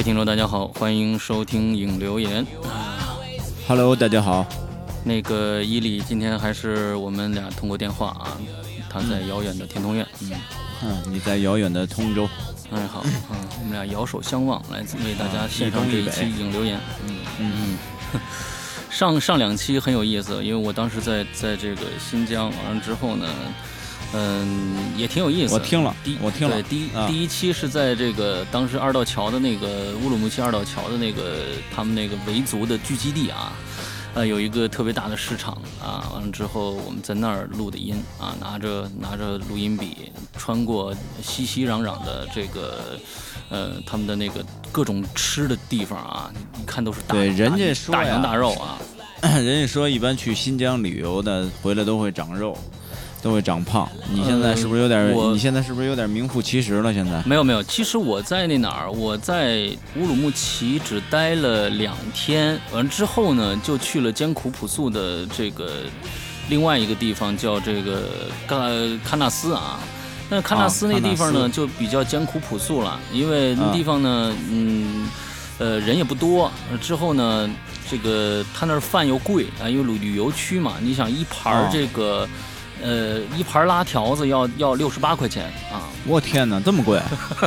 位听众，大家好，欢迎收听影留言。Hello，大家好。那个伊利今天还是我们俩通过电话啊，他在遥远的天通苑。嗯，嗯，你在遥远的通州。哎好，嗯，我们俩遥首相望，来为大家献上这一期影留言。嗯嗯嗯。上上两期很有意思，因为我当时在在这个新疆，完了之后呢，嗯，也挺有意思。我听了，第我听了。对，第一、啊、第一期是在这个当时二道桥的那个乌鲁木齐二道桥的那个他们那个维族的聚集地啊，呃，有一个特别大的市场啊。完了之后，我们在那儿录的音啊，拿着拿着录音笔，穿过熙熙攘攘的这个呃他们的那个各种吃的地方啊，一看都是大对人家说大羊大肉啊。人家说，一般去新疆旅游的回来都会长肉，都会长胖。你现在是不是有点？呃、你现在是不是有点名副其实了？现在没有没有，其实我在那哪儿，我在乌鲁木齐只待了两天，完之后呢，就去了艰苦朴素的这个另外一个地方，叫这个喀喀纳斯啊。那喀纳斯那地方呢，啊、就比较艰苦朴素了，因为那地方呢，嗯，呃，人也不多。之后呢。这个他那儿饭又贵啊，因为旅旅游区嘛，你想一盘这个，哦、呃，一盘拉条子要要六十八块钱啊！我天哪，这么贵！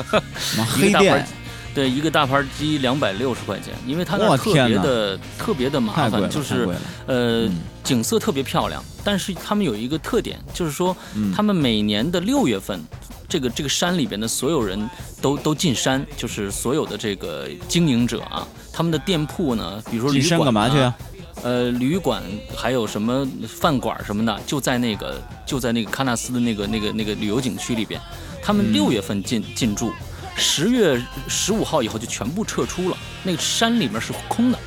黑店，对，一个大盘鸡两百六十块钱，因为它那特别的特别的麻烦，就是呃、嗯、景色特别漂亮，但是他们有一个特点，就是说、嗯、他们每年的六月份。这个这个山里边的所有人都都进山，就是所有的这个经营者啊，他们的店铺呢，比如说旅馆、啊、进山干嘛去啊？呃，旅馆还有什么饭馆什么的，就在那个就在那个喀纳斯的那个那个那个旅游景区里边。他们六月份进、嗯、进驻，十月十五号以后就全部撤出了，那个山里面是空的，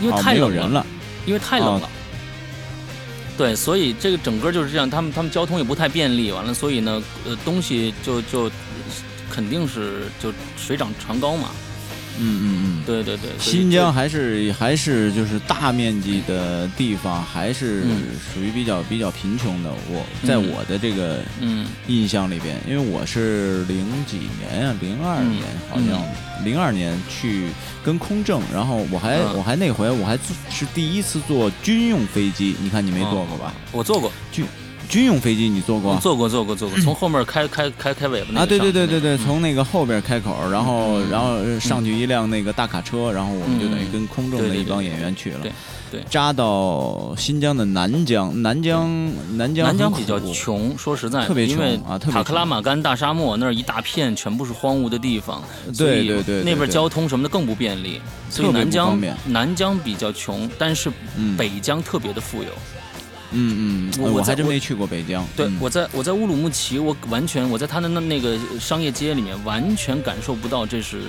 因为太冷了，哦、了，因为太冷了。哦对，所以这个整个就是这样，他们他们交通也不太便利，完了，所以呢，呃，东西就就肯定是就水涨船高嘛。嗯嗯嗯，对对对。新疆还是还是就是大面积的地方，还是属于比较、嗯、比较贫穷的。我在我的这个嗯印象里边，因为我是零几年啊，零二年、嗯、好像零二年去跟空政，然后我还、嗯、我还那回我还是第一次坐军用飞机，你看你没坐过吧？我坐过军。军用飞机你坐过？坐过，坐过，坐过。从后面开开开开尾巴那啊，对对对对对，嗯、从那个后边开口，然后、嗯、然后上去一辆那个大卡车，然后我们就等于跟空中的一帮演员去了。对对。扎到新疆的南疆，南疆南疆南疆比较穷，说实在，特别穷啊，塔克拉玛干大沙漠那儿一大片全部是荒芜的地方，对对对，那边交通什么的更不便利，所以南疆南疆比较穷，但是北疆特别的富有。嗯嗯，我还真没去过北疆。对，嗯、我在我在乌鲁木齐，我完全我在他的那那个商业街里面完全感受不到这是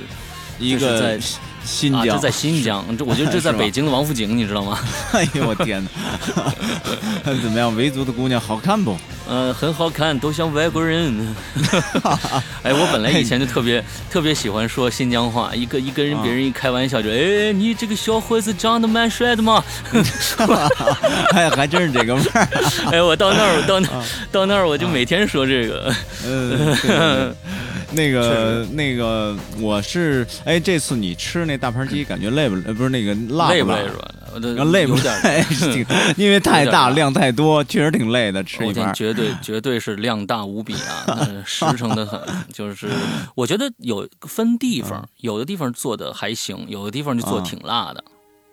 一个在新疆，在新疆。这我觉得这在北京的王府井，你知道吗？哎呦我天哪！怎么样，维族的姑娘好看不？呃，很好看，都像外国人。哎，我本来以前就特别特别喜欢说新疆话，一个一跟人别人一开玩笑就，哎，你这个小伙子长得蛮帅的嘛。哎，还真是这个味儿。哎，我到那儿，到那到那儿，我就每天说这个。嗯，那个那个，我是哎，这次你吃那大盘鸡，感觉累不？呃，不是那个辣累不累是吧？累不累？因为太大，量太多，确实挺累的。吃一盘，绝对绝对是量大无比啊，实诚的很。就是我觉得有分地方，有的地方做的还行，有的地方就做挺辣的。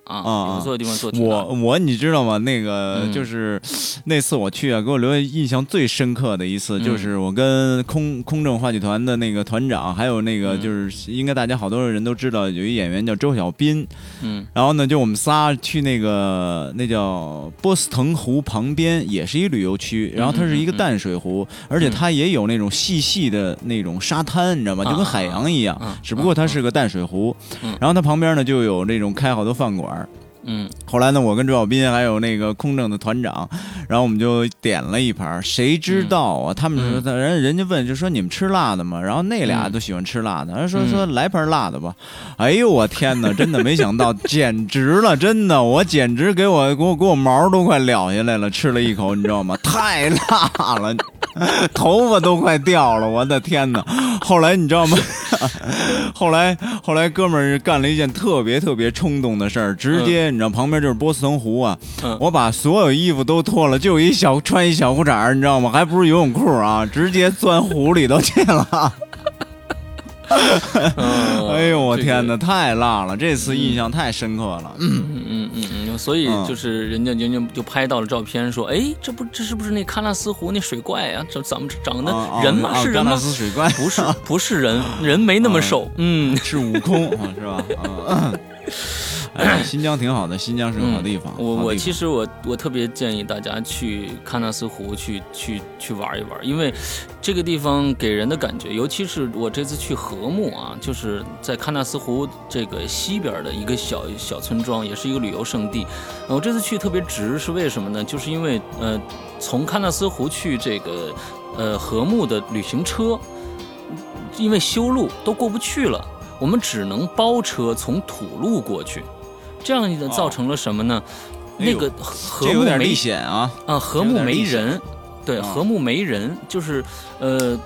啊，有的地方做挺我我你知道吗？那个嗯就是那次我去啊，给我留下印象最深刻的一次，嗯就是我跟空空政话剧团的那个团长，还有那个嗯就是应该大家好多人都知道，有一演员叫周小斌。嗯，然后呢，就我们仨去那个那叫波斯腾湖旁边，也是一旅游区，然后它是一个淡水湖，而且它也有那种细细的那种沙滩，你知道吗？就跟海洋一样，只不过它是个淡水湖。然后它旁边呢就有那种开好多饭馆。嗯，后来呢，我跟周小斌还有那个空政的团长，然后我们就点了一盘。谁知道啊？他们说，人人家问就说你们吃辣的吗？然后那俩都喜欢吃辣的，人说说来盘辣的吧。哎呦我天哪，真的没想到，简直了，真的，我简直给我给我给我毛都快燎下来了，吃了一口，你知道吗？太辣了。头发都快掉了，我的天哪！后来你知道吗？后来后来哥们儿干了一件特别特别冲动的事儿，直接你知道旁边就是波斯腾湖啊，嗯我把所有衣服都脱了，就一小穿一小裤衩儿，你知道吗？还不是游泳裤啊，直接钻湖里头去了。嗯 哎呦我天哪，太辣了！这次印象太深刻了。嗯嗯嗯嗯，所以嗯就是人家人家就拍到了照片，说，哎，这不这是不是那喀纳斯湖那水怪啊？这怎么长得人吗？是人吗？斯水怪不是不是人，人没那么瘦。嗯，是悟空啊，是吧？啊，哎，新疆挺好的，新疆是个好地方。嗯我我其实我我特别建议大家去喀纳斯湖去去去玩一玩，因为这个地方给人的感觉，尤其是我这次去禾木啊，就是在喀纳斯湖这个西边的一个小小村庄，也是一个旅游胜地。呃我这次去特别值，是为什么呢？就是因为呃，从喀纳斯湖去这个呃禾木的旅行车，因为修路都过不去了，我们只能包车从土路过去，这样呢造成了什么呢？哎那个和睦没这有点历险啊。啊，和睦没人，对，啊禾木没人，就是呃，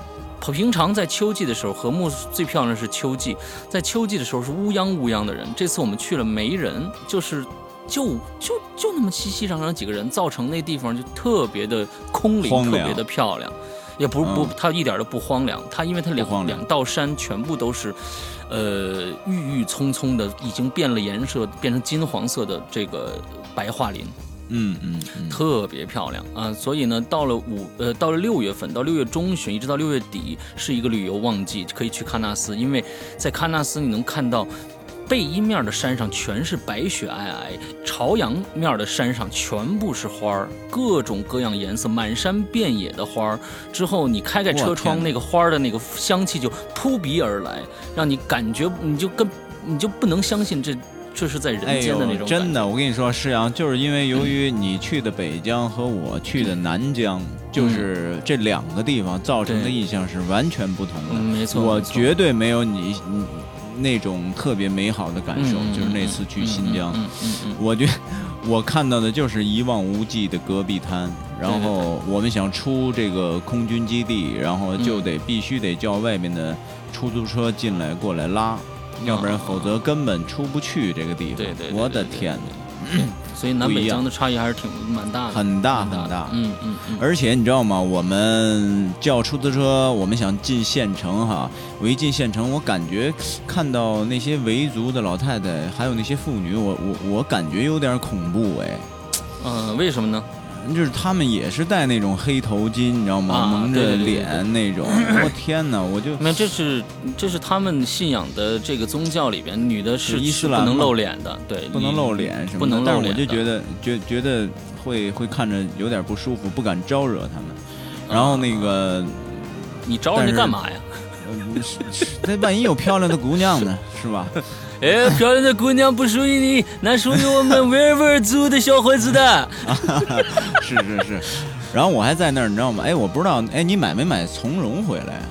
平常在秋季的时候，和木最漂亮的是秋季，在秋季的时候是乌泱乌泱的人。这次我们去了没人，就是就就就那么熙熙攘攘几个人，造成那地方就特别的空灵，特别的漂亮。也不不嗯，它一点都不荒凉，它因为它两两道山全部都是，呃，郁郁葱葱的，已经变了颜色，变成金黄色的这个白桦林。嗯嗯嗯，特别漂亮啊！所以呢，到了五呃，到了六月份，到六月中旬，一直到六月底，是一个旅游旺季，可以去喀纳斯，因为在喀纳斯你能看到。背阴面的山上全是白雪皑皑，朝阳面的山上全部是花儿，各种各样颜色，满山遍野的花儿。之后你开开车窗，那个花儿的那个香气就扑鼻而来，让你感觉你就跟你就不能相信这这是在人间的那种。真的，我跟你说，施阳，就是因为由于你去的北疆和我去的南疆，就是这两个地方造成的对印象是完全不同的。嗯，没错，我绝对没有你你那种特别美好的感受，嗯就是那次去新疆。我觉我看到的就是一望无际的戈壁滩，然后我们想出这个空军基地，然后就得必须得叫外面的出租车进来过来拉，要不然否则根本出不去这个地方。我的天哪！所以南北疆的差异还是挺蛮大的，很大很大嗯嗯嗯，而且你知道吗？我们叫出租车，我们想进县城哈。我一进县城，我感觉看到那些维族的老太太，还有那些妇女，我我我感觉有点恐怖哎。嗯，为什么呢？就是他们也是戴那种黑头巾，你知道吗？啊蒙着脸那种。我天哪！我就那，这是这是他们信仰的这个宗教里边，女的是是伊是不能斯兰吗露脸的，对，不能露脸什么的，不能露脸我就觉得觉觉得会会看着有点不舒服，不敢招惹他们。然后那个，你招人家干嘛呀？那万一有漂亮的姑娘呢，是吧？哎，漂亮的姑娘不属于你，那属于我们 维吾尔族的小伙子的。是是是。然后我还在那儿，你知道吗？哎，我不知道，哎，你买没买从容回来？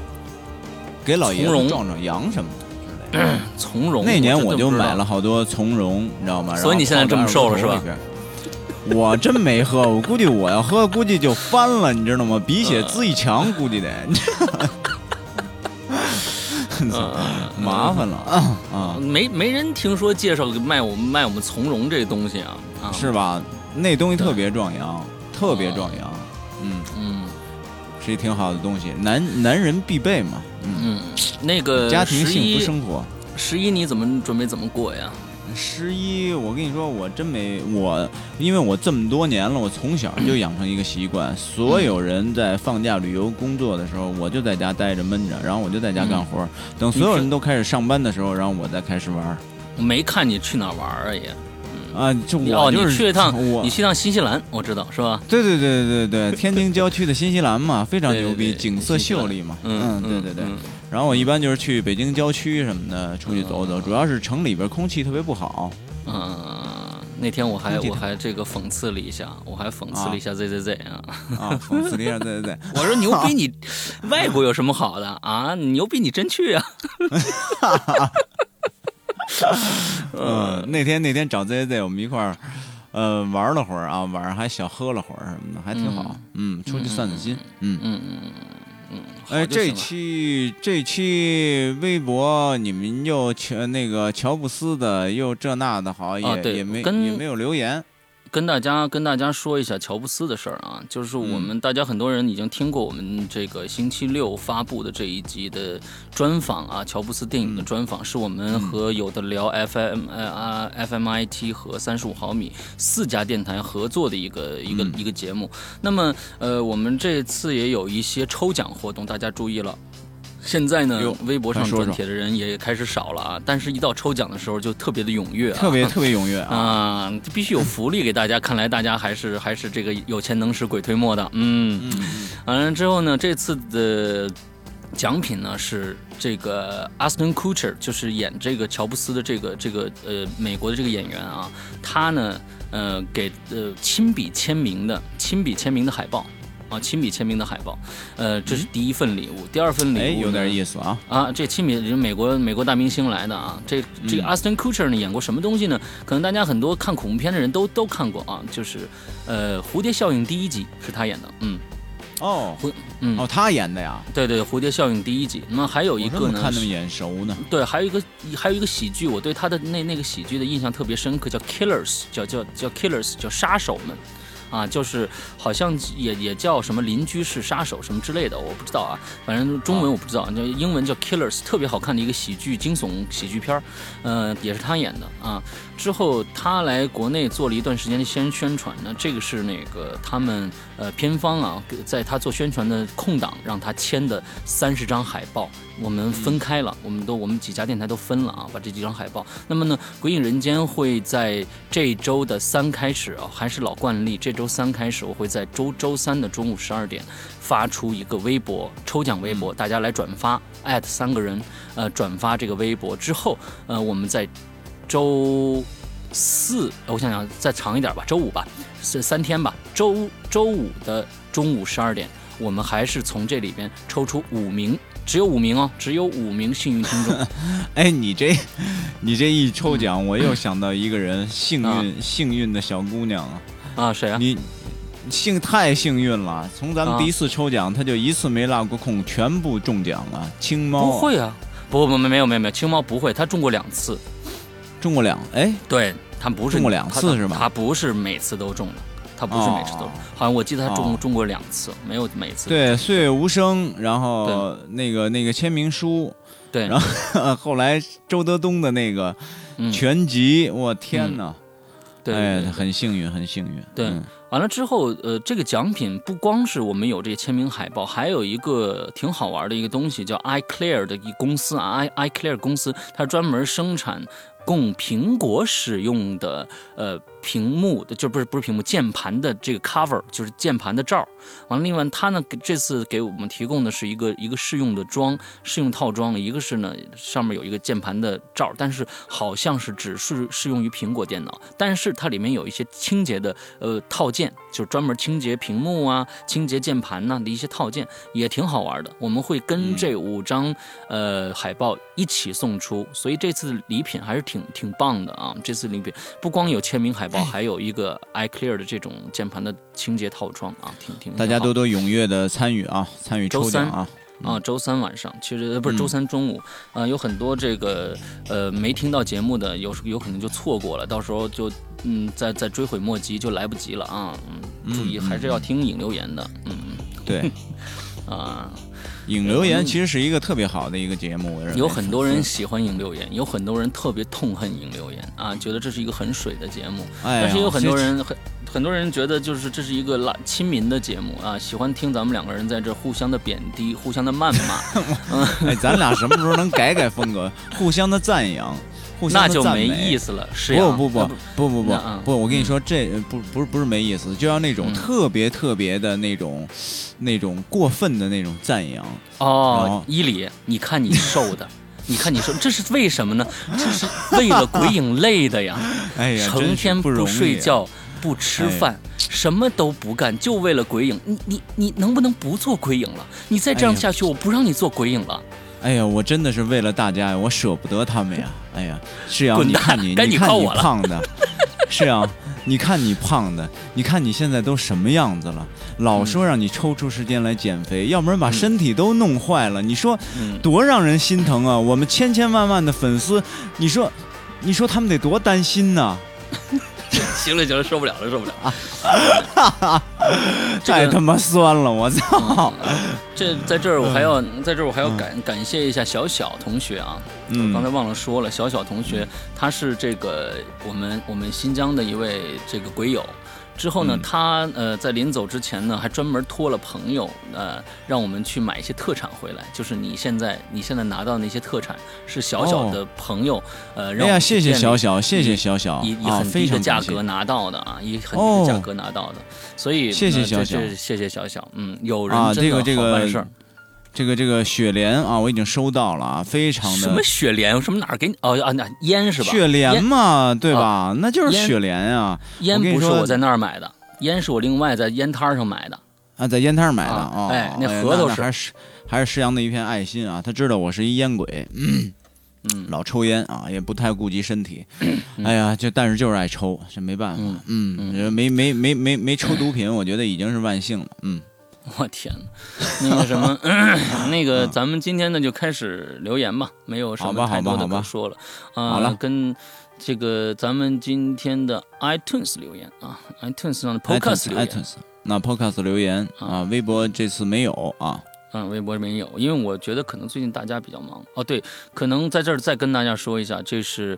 给老爷壮壮阳什么的。从容，那年我就买了。好多从容，你知道吗？所以你现在这么瘦了是吧？我真没喝，我估计我要喝，估计就翻了，你知道吗？鼻血滋一墙，估计得。嗯麻烦了。啊啊！没没人听说介绍卖我们卖我们从容这东西啊啊，是吧？那东西特别壮阳，特别壮阳，嗯，嗯。是一挺好的东西，男男人必备嘛，嗯，嗯，那个家庭幸福生活。十一你怎么准备怎么过呀？十一，我跟你说，我真没我，因为我这么多年了，我从小就养成一个习惯，所有人在放假旅游工作的时候，我就在家待着闷着，然后我就在家干活，等所有人都开始上班的时候，然后我再开始玩我没看你去哪玩儿啊也。啊，就我就是你去一趟，我你去趟新西兰，我知道是吧？对对对对对对，天津郊区的新西兰嘛，非常 对对牛逼，对景色秀丽嘛，嗯对对对。嗯然后我一般就是去北京郊区什么的出去走走，主要是城里边空气特别不好。嗯，那天我还我还这个讽刺了一下，我还讽刺了一下 Z Z Z 啊，啊，讽刺了一下，对对对，我说牛逼你外国有什么好的啊？你牛逼你真去啊？嗯，那天那天找 Z Z Z，我们一块儿，呃，玩了会儿啊，晚上还小喝了会儿什么的，还挺好。嗯，出去散散心。嗯嗯嗯嗯嗯。哎，这期这期微博你们又乔那个乔布斯的又这那的，好也也没也没有留言。跟大家跟大家说一下乔布斯的事儿啊，就是我们大家很多人已经听过我们这个星期六发布的这一集的专访啊，乔布斯电影的专访，是我们和有的聊 FM 呃啊 FMIT 和三十五毫米四家电台合作的一个一个一个节目。那么呃，我们这次也有一些抽奖活动，大家注意了。现在呢，微博上转帖的人也开始少了啊，但是，一到抽奖的时候就特别的踊跃，特别特别踊跃 啊！必须有福利给大家，看来大家还是 还是这个有钱能使鬼推磨的，嗯。完了之后呢，这次的奖品呢是这个 Aston Kutcher，就是演这个乔布斯的这个这个呃美国的这个演员啊，他呢呃给呃亲笔签名的亲笔签名的海报。啊，亲笔签名的海报，呃，这是第一份礼物。第二份礼物有点意思啊啊，这亲笔是美国美国大明星来的啊。这这个 Aston Kutcher 呢，演过什么东西呢？可能大家很多看恐怖片的人都都看过啊，就是呃，蝴蝶效应第一集是他演的，嗯，哦，蝴嗯，哦，他演的呀？对对，蝴蝶效应第一集。那么还有一个呢？看那么眼熟呢？对，还有一个还有一个喜剧，我对他的那那个喜剧的印象特别深刻，叫 Killers，叫叫叫 Killers，叫杀手们。啊，就是好像也也叫什么邻居是杀手什么之类的，我不知道啊，反正中文我不知道，叫英文叫 Killers，特别好看的一个喜剧惊悚喜剧片儿，呃，也是他演的啊。之后他来国内做了一段时间的宣宣传呢，这个是那个他们呃片方啊，在他做宣传的空档让他签的三十张海报，我们分开了，我们都我们几家电台都分了啊，把这几张海报。那么呢，鬼影人间会在这周的三开始啊，还是老惯例，这周三开始我会在周周三的中午十二点发出一个微博抽奖微博，大家来转发，艾特三个人，呃，转发这个微博之后，呃，我们在。周四，我想想，再长一点吧，周五吧，是三天吧。周周五的中午十二点，我们还是从这里边抽出五名，只有五名哦，只有五名幸运听众。哎，你这，你这一抽奖，我又想到一个人，幸运幸运的小姑娘啊！啊，谁啊？你幸太幸运了，从咱们第一次抽奖，他就一次没落过空，全部中奖了。青猫不会啊，不不没没有没有没有，青猫不会，他中过两次。中过两哎，对他不是中过两次是吧？他不是每次都中的，他不是每次都，好像我记得他中中过两次，没有每次。对，岁月无声，然后那个那个签名书，对，然后 后来周德东的那个全集，我天哪，对，很幸运，很幸运，对。完了之后，呃，这个奖品不光是我们有这个签名海报，还有一个挺好玩的一个东西，叫 iClear 的一公司啊，i iClear 公司，它专门生产供苹果使用的，呃。屏幕的就不是不是屏幕键盘的这个 cover 就是键盘的罩完了另外他呢这次给我们提供的是一个一个试用的装试用套装，一个是呢上面有一个键盘的罩但是好像是只是适用于苹果电脑，但是它里面有一些清洁的呃套件，就是专门清洁屏幕啊、清洁键盘呐的一些套件，也挺好玩的。我们会跟这五张呃海报一起送出，所以这次礼品还是挺挺棒的啊！这次礼品不光有签名海报。哦，还有一个 iClear 的这种键盘的清洁套装啊，挺挺。大家多多踊跃的参与啊，参与抽奖啊啊！周三晚上，其实不是周三中午啊，有很多这个呃没听到节目的，有有可能就错过了，到时候就嗯再再追悔莫及，就来不及了啊！嗯，注意还是要听引留言的，嗯嗯，对，啊。影留言其实是一个特别好的一个节目，有很多人喜欢影留言，有很多人特别痛恨影留言啊，觉得这是一个很水的节目。但是有很多人很很多人觉得就是这是一个拉亲民的节目啊，喜欢听咱们两个人在这互相的贬低、互相的谩骂。哎，咱俩什么时候能改改风格，互相的赞扬？那就没意思了，是不不不不不不不，我跟你说，这不不是不是没意思，就要那种特别特别的那种，那种过分的那种赞扬哦。伊里，你看你瘦的，你看你瘦，这是为什么呢？这是为了鬼影 累的呀！哎呀，成天不睡觉，不吃饭，什么都不干，就为了鬼影。你你你能不能不做鬼影了？你再这样下去，我不让你做鬼影了。哎呀，我真的是为了大家呀，我舍不得他们呀。哎呀，是啊，你看你，你看你胖的，是啊，你看你胖的，你看你现在都什么样子了？老说让你抽出时间来减肥，要不然把身体都弄坏了。你说多让人心疼啊！我们千千万万的粉丝，你说，你说他们得多担心呢？行了行了，受不了了受不了啊！太他妈酸了，我操！这在这儿我还要在这儿我还要感感谢一下小小同学啊！嗯，刚才忘了说了，小小同学他是这个我们我们新疆的一位这个鬼友。之后呢，他呃在临走之前呢，还专门托了朋友呃，让我们去买一些特产回来。就是你现在你现在拿到那些特产，是小小的朋友呃让，哎呀，谢谢小小，谢谢小小，以以很低的价格拿到的啊，以很低的价格拿到的。所以谢谢小小，谢谢小小，嗯，有人真的好办事儿。这个这个雪莲啊，我已经收到了啊，非常的什么雪莲？什么哪儿给你？哦啊，那烟是吧？雪莲嘛，对吧？那就是雪莲啊。烟不是我在那儿买的，烟是我另外在烟摊上买的啊，在烟摊上买的啊。哎，那核桃是还是还是石阳的一片爱心啊。他知道我是一烟鬼，嗯，老抽烟啊，也不太顾及身体。哎呀，就但是就是爱抽，这没办法。嗯，没没没没没抽毒品，我觉得已经是万幸了。嗯。我天哪，那个什么，那个咱们今天呢就开始留言吧，没有什么太多的可说了啊。好了，跟这个咱们今天的 iTunes 留言啊，iTunes 上的 Podcast 留言，那 Podcast 留言啊，微博这次没有啊，嗯，微博没有，因为我觉得可能最近大家比较忙哦。对，可能在这儿再跟大家说一下，这是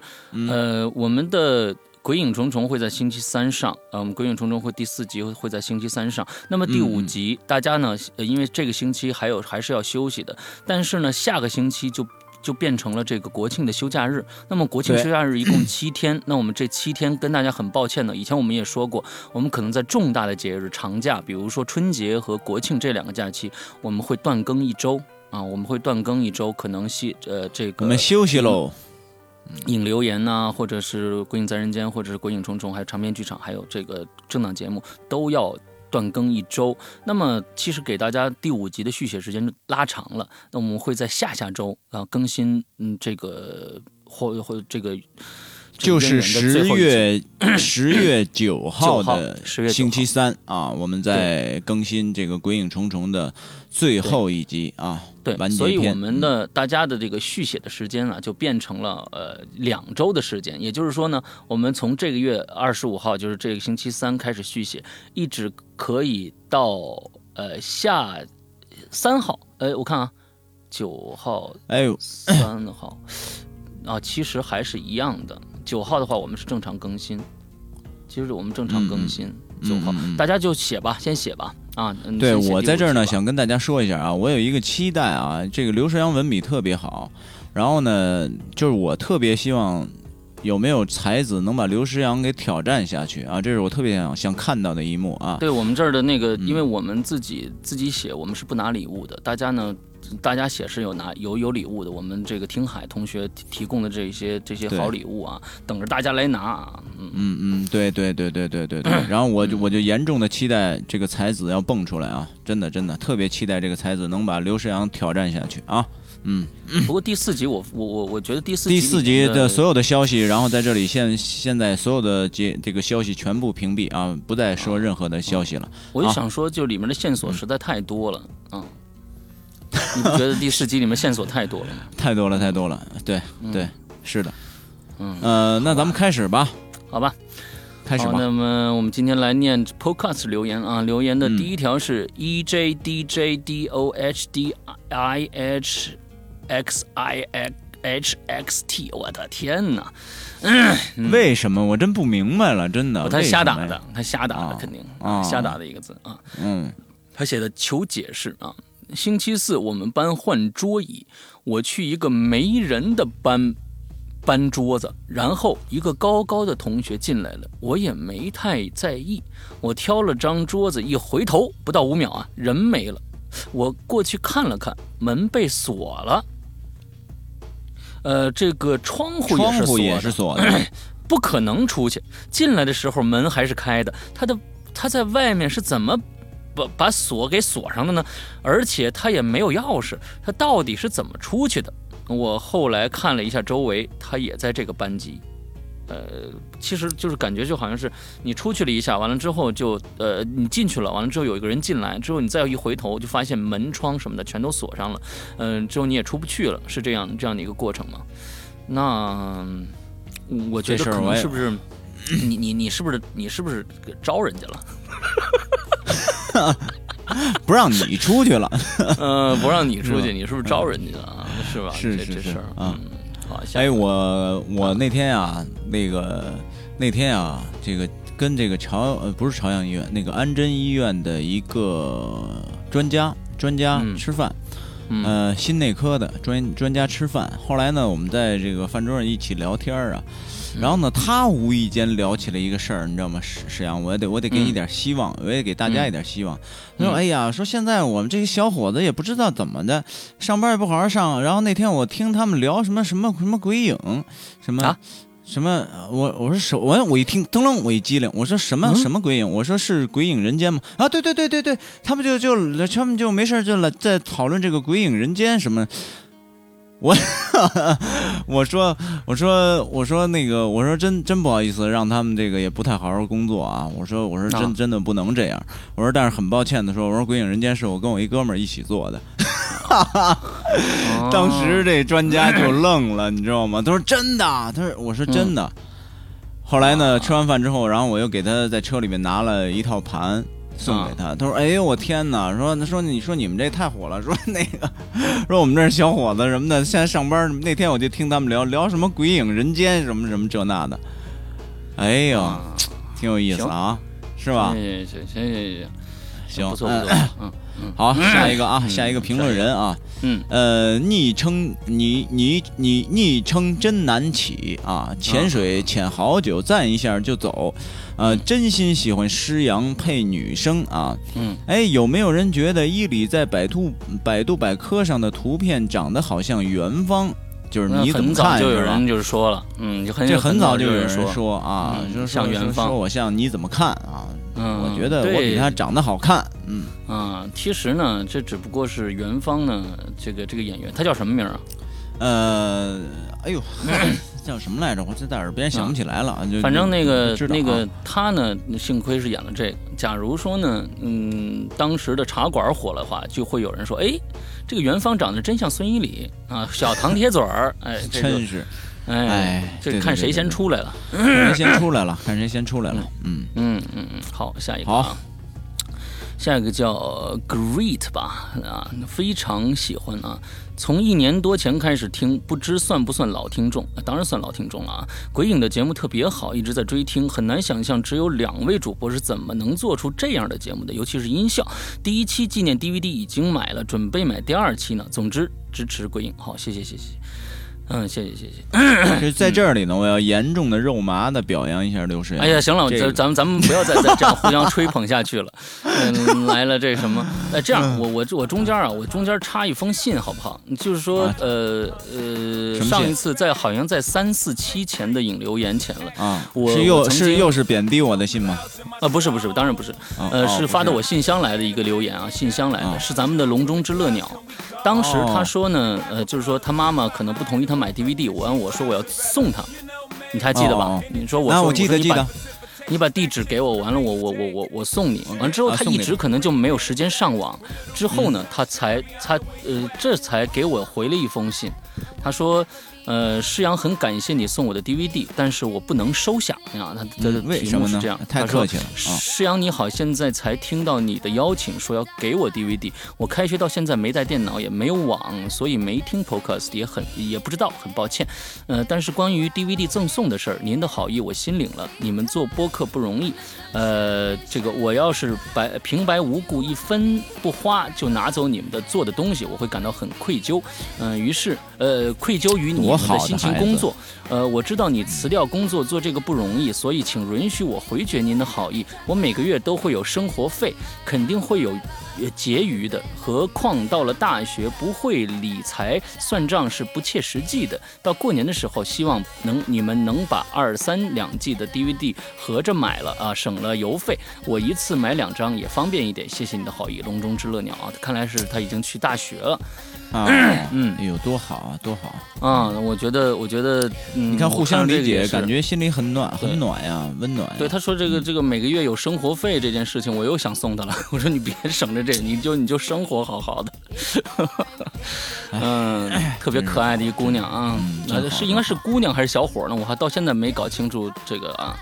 呃我们的。鬼影重重会在星期三上，呃，我们鬼影重重会第四集会在星期三上。那么第五集，大家呢，因为这个星期还有还是要休息的，但是呢，下个星期就就变成了这个国庆的休假日。那么国庆休假日一共七天，那我们这七天跟大家很抱歉呢，以前我们也说过，我们可能在重大的节日长假，比如说春节和国庆这两个假期，我们会断更一周啊，我们会断更一周，可能系呃这个我们休息喽。影留言呐，或者是《鬼影在人间》，或者是《鬼影重重》，还有长篇剧场，还有这个正档节目，都要断更一周。那么，其实给大家第五集的续写时间拉长了。那我们会在下下周啊更新，嗯，这个或或这个。就是十月 十月九号的星期三啊，我们在更新这个《鬼影重重》的最后一集啊，对，完结所以我们的大家的这个续写的时间啊，就变成了呃两周的时间。也就是说呢，我们从这个月二十五号，就是这个星期三开始续写，一直可以到呃下三号，哎，我看啊，九号，哎呦，三号。啊，其实还是一样的。九号的话，我们是正常更新。其实我们正常更新九号，大家就写吧，先写吧。啊，对我在这儿呢，想跟大家说一下啊，我有一个期待啊，这个刘世阳文笔特别好，然后呢，就是我特别希望有没有才子能把刘诗阳给挑战下去啊，这是我特别想想看到的一幕啊。对我们这儿的那个，因为我们自己自己写，我们是不拿礼物的，大家呢。大家写是有拿有有礼物的，我们这个听海同学提供的这些这些好礼物啊，等着大家来拿啊。嗯嗯嗯，对对对对对对对。然后我就我就严重的期待这个才子要蹦出来啊，真的真的特别期待这个才子能把刘世阳挑战下去啊。嗯。不过第四集我我我我觉得第四第四集的所有的消息，然后在这里现现在所有的这这个消息全部屏蔽啊，不再说任何的消息了。我就想说，就里面的线索实在太多了啊。你不觉得第四集里面线索太多了吗？太多了，太多了。对，对，是的。嗯，呃，那咱们开始吧。好吧，开始吧。那么我们今天来念 Podcast 留言啊。留言的第一条是 E J D J D O H D I H X I H X T。我的天哪！为什么？我真不明白了，真的。他瞎打的，他瞎打的，肯定啊，瞎打的一个字啊。嗯，他写的求解释啊。星期四我们班换桌椅，我去一个没人的班搬桌子，然后一个高高的同学进来了，我也没太在意。我挑了张桌子，一回头不到五秒啊，人没了。我过去看了看，门被锁了。呃，这个窗户也是锁的，不可能出去。进来的时候门还是开的，他的他在外面是怎么？把把锁给锁上了呢，而且他也没有钥匙，他到底是怎么出去的？我后来看了一下周围，他也在这个班级。呃，其实就是感觉就好像是你出去了一下，完了之后就呃你进去了，完了之后有一个人进来，之后你再一回头就发现门窗什么的全都锁上了，嗯、之后你也出不去了，是这样这样的一个过程吗？那嗯我觉得可能是不是你你你是不是你是不是招人家了？不让你出去了。呃，不让你出去，你是不是招人家了啊？是吧？是是是啊嗯，好，下哎，我我那天啊，那个那天啊，这个跟这个朝呃不是朝阳医院，那个安贞医院的一个专家专家嗯吃饭，嗯呃，心内科的专专家吃饭。后来呢，我们在这个饭桌上一起聊天啊，嗯然后呢，他无意间聊起了一个事儿，你知道吗？沈沈阳，我得我得给你嗯点希望，我也给大家一点希望。他说：“嗯哎呀，说现在我们这些小伙子也不知道怎么的，上班也不好好上。然后那天我听他们聊什么什么什么鬼影，什么。啊什么？我我说手我我一听，噔楞我一激灵，我说什么、嗯什么鬼影？我说是鬼影人间吗？啊，对对对对对，他们就就他们就没事就来在讨论这个鬼影人间什么。我我说我说我说那个我说真真不好意思，让他们这个也不太好好工作啊。我说我说真、啊真的不能这样。我说但是很抱歉的说，我说鬼影人间是我跟我一哥们儿一起做的。哦 当时这专家就愣了，你知道吗？他说真的，他说我说真的。后来呢，吃完饭之后，然后我又给他在车里面拿了一套盘送给他。他说：“哎呦我天哪！说说你说你们这太火了。说 那个说我们这小伙子什么的，现在上班那天我就听他们聊聊什么鬼影人间什么什么这那的。哎呦，啊挺有意思啊，是吧？行行行行行行，不错不错，嗯嗯好，下一个啊，嗯下一个评论人啊，嗯呃，昵称你你你昵称真难起啊！潜水潜好久，赞一下就走，呃，真心喜欢诗阳配女生啊！嗯，哎，有没有人觉得伊里在百度百度百科上的图片长得好像元芳？就是你怎么看就有人就是说了，嗯，就很这很早就就有人说，说啊，说像元芳说我像你怎么看啊？嗯，我觉得我比对他长得好看，嗯，啊，其实呢，这只不过是元芳呢，这个这个演员，他叫什么名儿啊？呃，哎呦，叫什么来着？我这在耳边想不起来了。就反正那个啊那个他呢，幸亏是演了这个。假如说呢，嗯，当时的茶馆火了的话，就会有人说，哎，这个元芳长得真像孙一礼啊，小唐铁嘴儿，哎，这个真是，哎，这看谁先，出来了。看谁先出来了，看谁先出来了。嗯，嗯嗯嗯，好，下一个下一个叫 Great 吧啊，非常喜欢啊。从一年多前开始听，不知算不算老听众？啊当然算老听众了啊！鬼影的节目特别好，一直在追听，很难想象只有两位主播是怎么能做出这样的节目的，尤其是音效。第一期纪念 DVD 已经买了，准备买第二期呢。总之支持鬼影，好，谢谢谢谢，嗯，谢谢谢谢。这 在这里呢，我要严重的肉麻的表扬一下刘诗阳。哎呀，行了，这个咱咱们咱们不要再再这样互相吹捧下去了。嗯，来了这什么？哎，这样，我我我中间啊，我中间插一封信好不好？就是说啊，呃呃，上一次在好像在三四期前的引流言前了啊，我是又我是又是贬低我的信吗？啊，不是不是，当然不是，呃，是发到我信箱来的一个留言啊，信箱来的，啊是咱们的笼中之乐鸟。当时哦他说呢，呃，就是说他妈妈可能不同意他买 DVD，我让我说我要送他，你还记得吧？你说我说那我记得说你把记得。你把地址给我，完了我我我我我送你，完了之后他一直可能就没有时间上网，之后呢，他才他呃这才给我回了一封信，他说。呃，施阳很感谢你送我的 DVD，但是我不能收下啊。他他的嗯为题什么呢目是这样，太客气了啊施阳你好，现在才听到你的邀请，说要给我 DVD。我开学到现在没带电脑，也没有网，所以没听 Podcast，也很也不知道，很抱歉。呃，但是关于 DVD 赠送的事儿，您的好意我心领了。你们做播客不容易，呃，这个我要是白平白无故一分不花就拿走你们的做的东西，我会感到很愧疚。嗯、于是呃，愧疚于你多辛勤工作。呃，我知道你辞掉工作做这个不容易，所以请允许我回绝您的好意。我每个月都会有生活费，肯定会有结余的。何况到了大学，不会理财算账是不切实际的。到过年的时候，希望能你们能把二三两季的 DVD 合着买了啊，省了邮费。我一次买两张也方便一点。谢谢你的好意，笼中之乐鸟啊，看来是他已经去大学了。啊，嗯，哎呦，多好啊，多好啊！我觉得，我觉得，嗯，你看互相理解，感觉心里很暖，很暖呀，温暖。对，他说这个这个每个月有生活费这件事情，我又想送他了。我说你别省着这个，你就你就生活好好的。嗯，特别可爱的一姑娘啊，是应该是姑娘还是小伙呢？我还到现在没搞清楚这个啊。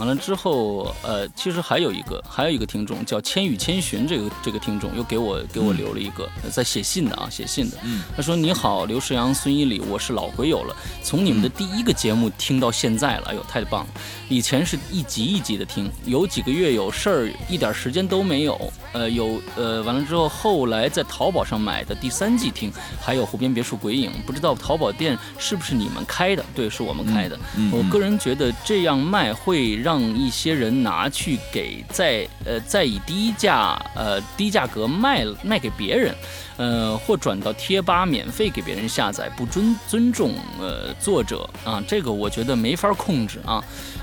完了之后，呃，其实还有一个，还有一个听众叫千与千寻，这个这个听众又给我给我留了一个在写信的啊，写信的。嗯，他说：“你好，刘世阳、孙一礼，我是老鬼友了，从你们的第一个节目听到现在了，哎呦，太棒了！以前是一集一集的听，有几个月有事儿，一点时间都没有。呃，有呃，完了之后，后来在淘宝上买的第三季听，还有湖边别墅鬼影，不知道淘宝店是不是你们开的？对，是我们开的。我个人觉得这样卖会让。”让一些人拿去给再呃再以低价呃低价格卖卖给别人呃或转到贴吧免费给别人下载不尊尊重呃作者啊这个我觉得没法控制啊。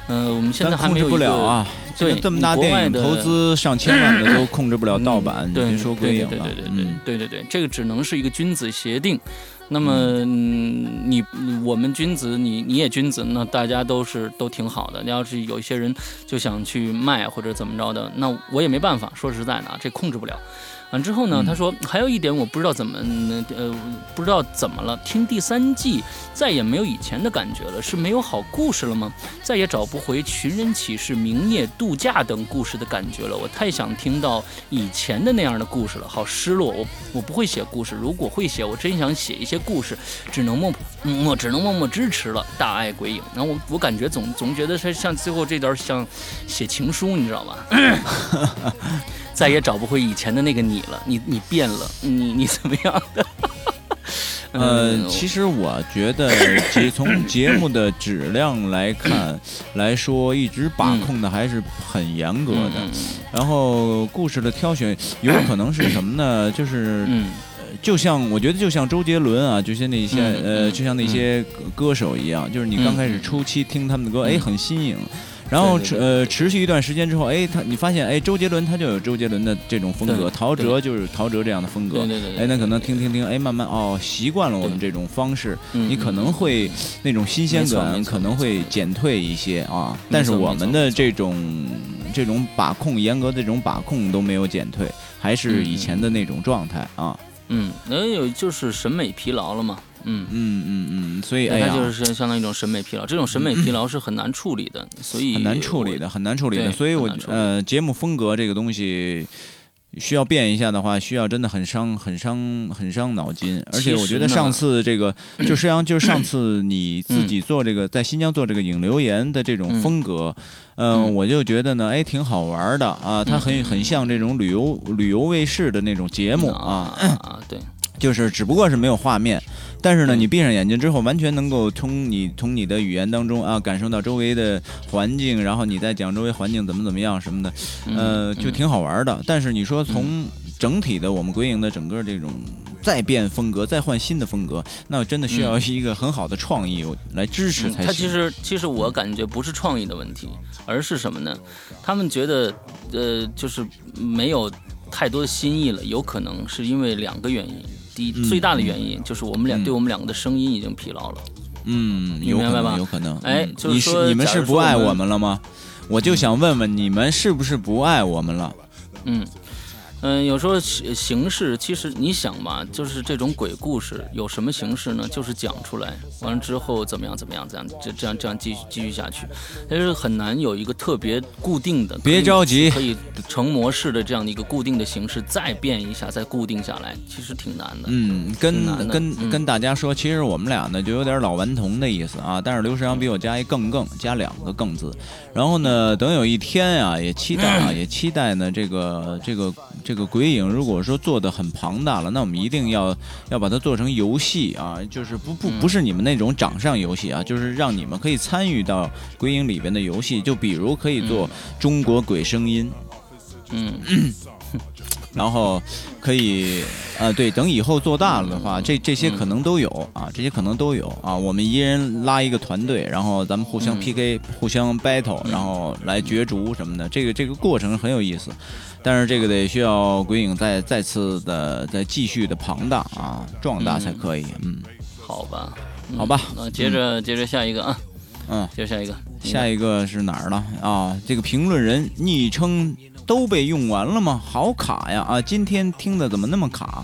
嗯我们现在还没不了啊对这么大店投资上千万的都控制不了盗版对对对对对对对对这个只能是一个君子协定那么你我们君子，你你也君子，那大家都是都挺好的。你要是有一些人就想去卖或者怎么着的，那我也没办法。说实在的啊，这控制不了。完之后呢，他说还有一点我不知道怎么呃不知道怎么了，听第三季再也没有以前的感觉了，是没有好故事了吗？再也找不回寻人启事、明夜度假等故事的感觉了。我太想听到以前的那样的故事了，好失落。我我不会写故事，如果会写，我真想写一些故事，只能默默只能默默支持了。大爱鬼影，然后我我感觉总总觉得是像最后这段像写情书，你知道吧？再也找不回以前的那个你了，你你变了，你你怎么样的？呃，其实我觉得节从节目的质量来看来说，一直把控的还是很严格的。然后故事的挑选有可能是什么呢？就是 就像我觉得就像周杰伦啊，就像那些呃，就像那些歌手一样，就是你刚开始初期听他们的歌，哎，很新颖。然后持呃持续一段时间之后，哎，他你发现哎，周杰伦他就有周杰伦的这种风格，陶喆就是陶喆这样的风格，哎，那可能听听听，哎，慢慢哦习惯了我们这种方式，你可能会那种新鲜感可能会减退一些啊，但是我们的这种这种把控严格的这种把控都没有减退，还是以前的那种状态啊。嗯，能有就是审美疲劳了嘛。嗯嗯嗯嗯，所以它就是相当于一种审美疲劳，这种审美疲劳是很难处理的，所以很难处理的，很难处理的。所以我呃，节目风格这个东西需要变一下的话，需要真的很伤、很伤、很伤脑筋。而且我觉得上次这个，就实际上就是上次你自己做这个在新疆做这个影留言的这种风格，嗯，我就觉得呢，哎，挺好玩的啊，它很很像这种旅游旅游卫视的那种节目啊，啊，对。就是只不过是没有画面，但是呢，你闭上眼睛之后，完全能够从你从你的语言当中啊，感受到周围的环境，然后你再讲周围环境怎么怎么样什么的，呃，就挺好玩的。但是你说从整体的我们归影的整个这种再变风格、再换新的风格，那真的需要一个很好的创意来支持才行。他其实其实我感觉不是创意的问题，而是什么呢？他们觉得呃，就是没有太多的新意了，有可能是因为两个原因。第最大的原因就是我们俩对我们两个的声音已经疲劳了。嗯，明白吧？有可能。哎，你是你们是不爱我们了吗？我就想问问你们是不是不爱我们了？嗯。嗯，有时候形式其实你想嘛，就是这种鬼故事有什么形式呢？就是讲出来，完了之后怎么样怎么样，这样这这样这样继续继续下去，但是很难有一个特别固定的。别着急，可以成模式的这样的一个固定的形式，再变一下，再固定下来，其实挺难的。嗯，跟跟跟大家说，其实我们俩呢就有点老顽童的意思啊，但是刘世阳比我加一更更，加两个更字。然后呢，等有一天啊，也期待啊，也期待呢，这个这个。这个鬼影如果说做的很庞大了，那我们一定要要把它做成游戏啊，就是不不不是你们那种掌上游戏啊，就是让你们可以参与到鬼影里边的游戏，就比如可以做中国鬼声音，嗯，然后可以，呃，对，等以后做大了的话，这这些可能都有啊，这些可能都有啊。我们一人拉一个团队，然后咱们互相 PK，互相 battle，然后来角逐什么的，这个这个过程很有意思。但是这个得需要鬼影再再次的再继续的庞大啊壮大才可以。嗯，好吧，好吧，那接着接着下一个啊，嗯，接着下一个，下一个是哪儿了啊？这个评论人昵称。都被用完了吗？好卡呀！啊，今天听的怎么那么卡，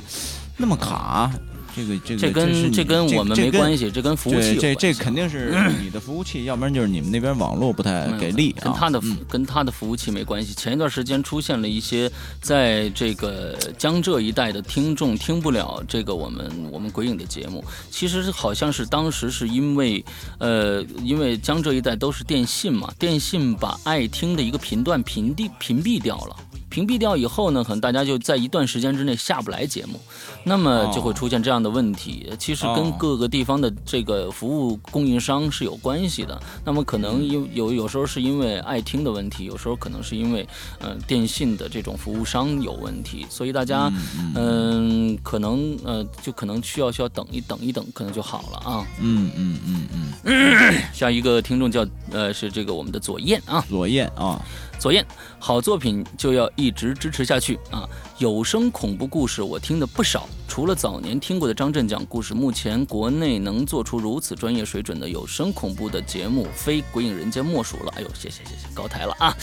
那么卡？这个这个这跟这跟我们没关系，这跟服务器这这肯定是 你的服务器，要不然就是你们那边网络不太给力跟他的跟他的服务器没关系。前一段时间出现了一些在这个江浙一带的听众听不了这个我们我们鬼影的节目，其实好像是当时是因为呃因为江浙一带都是电信嘛，电信把爱听的一个频段屏蔽屏蔽掉了。屏蔽掉以后呢，可能大家就在一段时间之内下不来节目，那么就会出现这样的问题。其实跟各个地方的这个服务供应商是有关系的。那么可能有有有时候是因为爱听的问题，有时候可能是因为呃电信的这种服务商有问题，所以大家嗯可能呃就可能需要需要等一等一等，可能就好了啊。嗯嗯嗯嗯。下一个听众叫呃是这个我们的左燕啊，左燕啊。左燕，好作品就要一直支持下去啊！有声恐怖故事我听的不少。除了早年听过的张震讲故事，目前国内能做出如此专业水准的有声恐怖的节目，非《鬼影人间》莫属了。哎呦，谢谢谢谢，高抬了啊！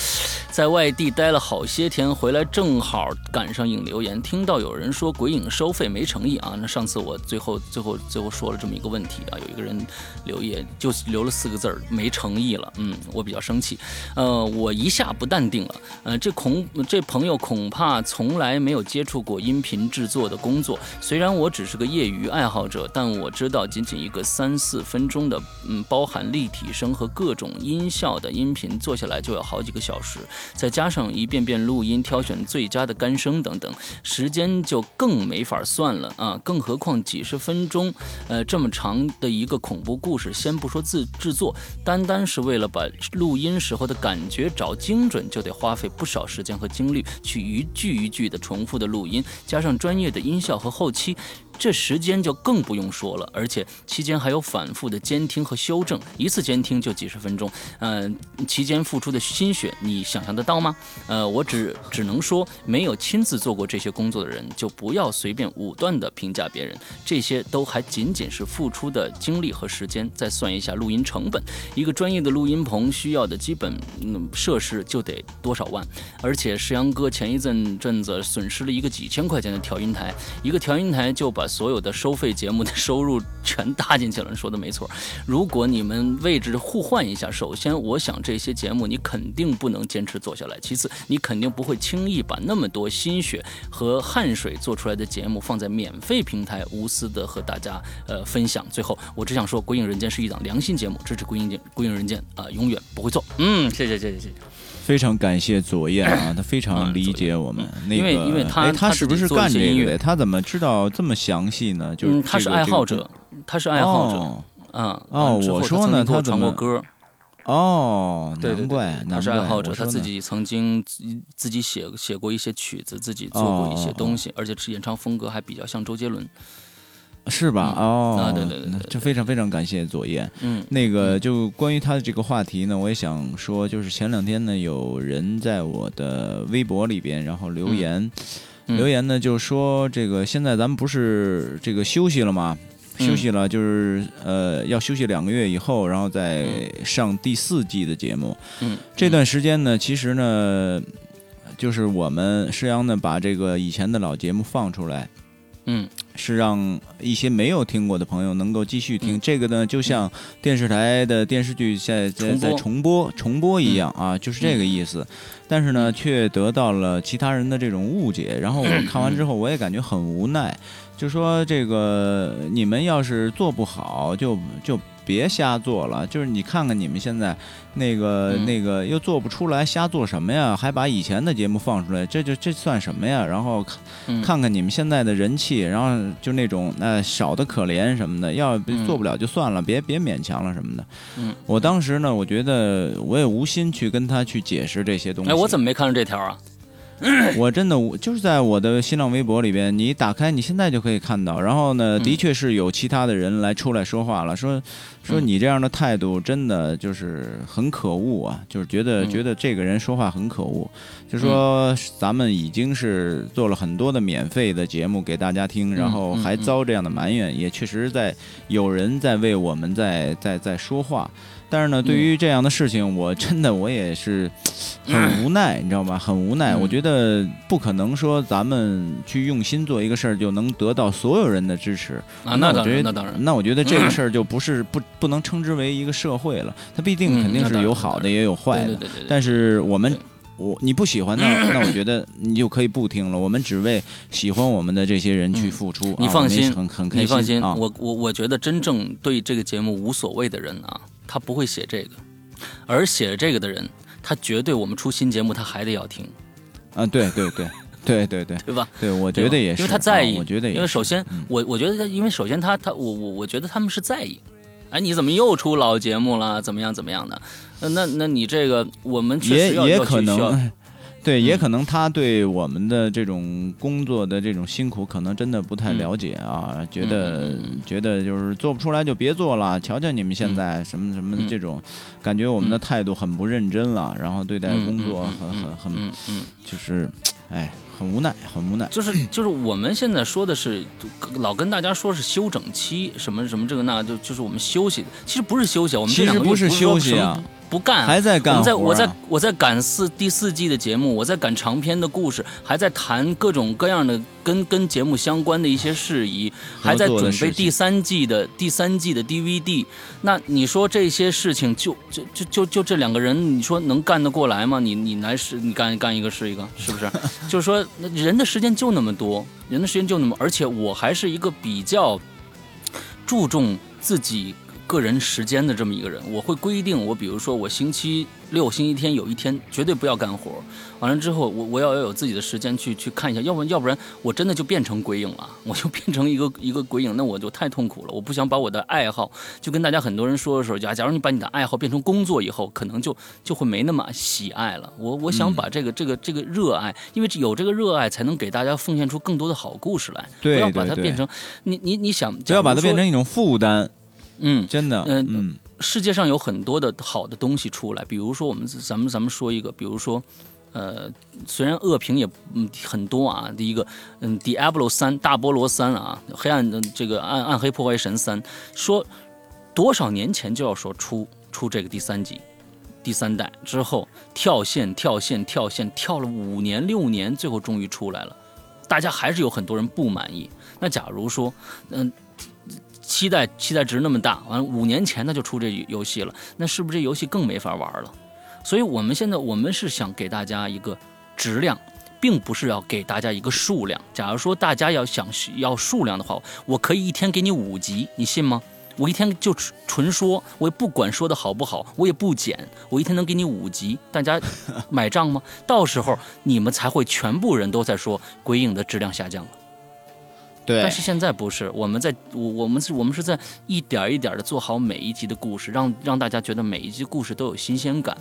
在外地待了好些天，回来正好赶上影留言，听到有人说鬼影收费没诚意啊。那上次我最后最后最后说了这么一个问题啊，有一个人留言就留了四个字儿，没诚意了。嗯，我比较生气，呃，我一下不淡定了。呃，这恐这朋友恐怕从来没有接触过音频制作的工作。虽然我只是个业余爱好者，但我知道仅仅一个三四分钟的，嗯，包含立体声和各种音效的音频做下来就要好几个小时，再加上一遍遍录音、挑选最佳的干声等等，时间就更没法算了啊！更何况几十分钟，呃，这么长的一个恐怖故事，先不说自制作，单单是为了把录音时候的感觉找精准，就得花费不少时间和精力去一句一句的重复的录音，加上专业的音效和后。期，这时间就更不用说了，而且期间还有反复的监听和修正，一次监听就几十分钟，嗯，期间付出的心血，你想象得到吗？呃，我只只能说，没有亲自做过这些工作的人，就不要随便武断的评价别人，这些都还仅仅是付出的精力和时间。再算一下录音成本，一个专业的录音棚需要的基本设施就得多少万，而且石阳哥前一阵阵子损失了一个几千块钱的调音台，一个调。音台就把所有的收费节目的收入全搭进去了，说的没错。如果你们位置互换一下，首先我想这些节目你肯定不能坚持做下来，其次你肯定不会轻易把那么多心血和汗水做出来的节目放在免费平台无私的和大家呃分享。最后我只想说，《鬼影人间》是一档良心节目，支持《鬼影间》《鬼影人间》啊，永远不会错。嗯，谢谢谢谢谢谢。非常感谢左燕啊，他非常理解我们。那个，因为因为他他是不是干这个的？他怎么知道这么详细呢？就是他是爱好者，他是爱好者。嗯哦，我说呢，他唱过歌。哦，难怪他是爱好者，他自己曾经自己写写过一些曲子，自己做过一些东西，而且是演唱风格还比较像周杰伦。是吧？哦，对对对，就非常非常感谢左燕。嗯，那个就关于他的这个话题呢，我也想说，就是前两天呢，有人在我的微博里边，然后留言，留言呢就说这个现在咱们不是这个休息了吗？休息了，就是呃要休息两个月以后，然后再上第四季的节目。嗯，这段时间呢，其实呢，就是我们施阳呢把这个以前的老节目放出来。嗯，是让一些没有听过的朋友能够继续听这个呢，就像电视台的电视剧在在在重播重播一样啊，就是这个意思。但是呢，却得到了其他人的这种误解。然后我看完之后，我也感觉很无奈，就说这个你们要是做不好，就就。别瞎做了，就是你看看你们现在那个那个又做不出来，瞎做什么呀？还把以前的节目放出来，这就这算什么呀？然后看看你们现在的人气，然后就那种那少的可怜什么的，要做不了就算了，别别勉强了什么的。嗯，我当时呢，我觉得我也无心去跟他去解释这些东西。哎，我怎么没看到这条啊？我真的我就是在我的新浪微博里边，你打开你现在就可以看到。然后呢，嗯。的确是有其他的人来出来说话了，说说嗯。你这样的态度真的就是很可恶啊，就是觉得嗯。觉得这个人说话很可恶，就说咱们已经是做了很多的免费的节目给大家听，然后还遭这样的埋怨，也确实在有人在为我们在在在说话。但是呢，对于这样的事情，我真的我也是 很无奈，你知道吗？很无奈。嗯我觉得不可能说咱们去用心做一个事儿就能得到所有人的支持啊，那当然，那当然，那我觉得这个事儿就不是不不能称之为一个社会了，它必定嗯肯定是有好的也有坏的。但是我们对我你不喜欢那 那我觉得你就可以不听了。我们只为喜欢我们的这些人去付出。啊你放心你放心，啊。我我我觉得真正对这个节目无所谓的人啊，他不会写这个，而写这个的人，他绝对我们出新节目他还得要听，啊，对对对 对对对对吧？对，我觉得也是，因为他在意，啊我觉得也是，因为首先嗯我我觉得他，因为首先他他我我我觉得他们是在意，哎，你怎么又出老节目了？怎么样怎么样的？那那那你这个我们确也也可能，对，也嗯。可能他对我们的这种工作的这种辛苦，可能真的不太了解啊，觉得、觉得就是做不出来就别做了，瞧瞧你们现在什么什么这种，感觉我们的态度很不认真了，然后对待嗯工作很很很就是，哎，很无奈，很无奈。就是就是我们现在说的是老跟大家说是休整期，什么什么这个那就就是我们休息，其实不是休息，我们这其实不是休息啊不干，还在干我在我在我在赶四第四季的节目，我在赶长篇的故事，还在谈各种各样的跟跟节目相关的一些事宜，还在准备第三季的第三季的 DVD。那你说这些事情就就就就就这两个人，你说能干得过来吗？你你来是，你干干一个是一个，是不是？就是说，那人的时间就那么多，人的时间就那么，而且我还是一个比较注重自己个人时间的这么一个人，我会规定我，比如说我星期六、星期天有一天绝对不要干活，完了之后我我要要有自己的时间去去看一下，要不然要不然我真的就变成鬼影了，我就变成一个一个鬼影，那我就太痛苦了。我不想把我的爱好，就跟大家很多人说的时候，假假如你把你的爱好变成工作以后，可能就就会没那么喜爱了。我我想把这个、这个这个热爱，因为有这个热爱，才能给大家奉献出更多的好故事来。对不要把它变成你你你想，不要把它变成一种负担，嗯。真的，嗯嗯世界上有很多的好的东西出来，比如说我们咱们咱们说一个，比如说，呃，虽然恶评也嗯很多啊，第一个，嗯，《Diablo 三》大菠萝三啊，黑暗的这个暗暗黑破坏神三，说多少年前就要说出出这个第三集。第三代之后跳线跳线跳线跳了五年六年，最后终于出来了，大家还是有很多人不满意。那假如说，嗯、期待期待值那么大，完了五年前他就出这游戏了，那是不是这游戏更没法玩了？所以我们现在我们是想给大家一个质量，并不是要给大家一个数量。假如说大家要想要数量的话，我可以一天给你五集，你信吗？我一天就纯说，我也不管说的好不好，我也不剪，我一天能给你五集，大家买账吗？到时候你们才会全部人都在说《鬼影》的质量下降了。对。但是现在不是，我们在我我们是我们是在一点一点的做好每一集的故事，让让大家觉得每一集故事都有新鲜感。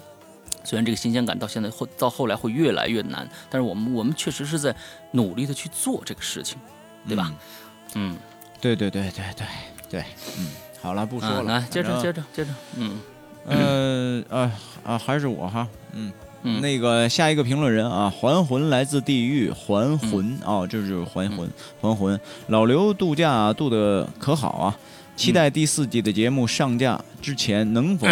虽然这个新鲜感到现在后到后来会越来越难，但是我们我们确实是在努力的去做这个事情，对吧？嗯，对对对对对。对，嗯，好了，不说了，啊来接着接着，着接着，嗯。呃啊啊，还是我哈，嗯。嗯，那个下一个评论人啊，还魂来自地狱，还魂哦，这就是还魂，还魂。老刘度假度的可好啊？期待第四季的节目上架之前，能否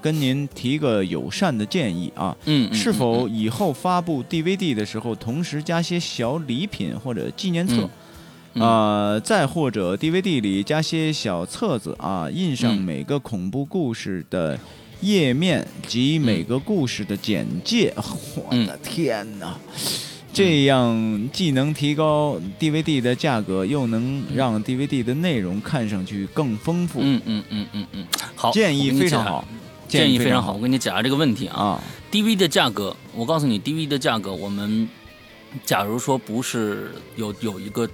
跟您提个友善的建议啊？嗯，嗯是否以后发布 DVD 的时候，同时加些小礼品或者纪念册？啊、再或者 DVD 里加些小册子啊，印上嗯每个恐怖故事的页面及每个故事的简介。我嗯的天哪！这样既能提高 DVD 的价格，又能让 DVD 的内容看上去更丰富。嗯嗯嗯嗯嗯，好，建议非常好，建议非常好好。我跟你讲这个问题啊，啊！DV 的价格，我告诉你，DVD 的价格，我们假如说不是有有一个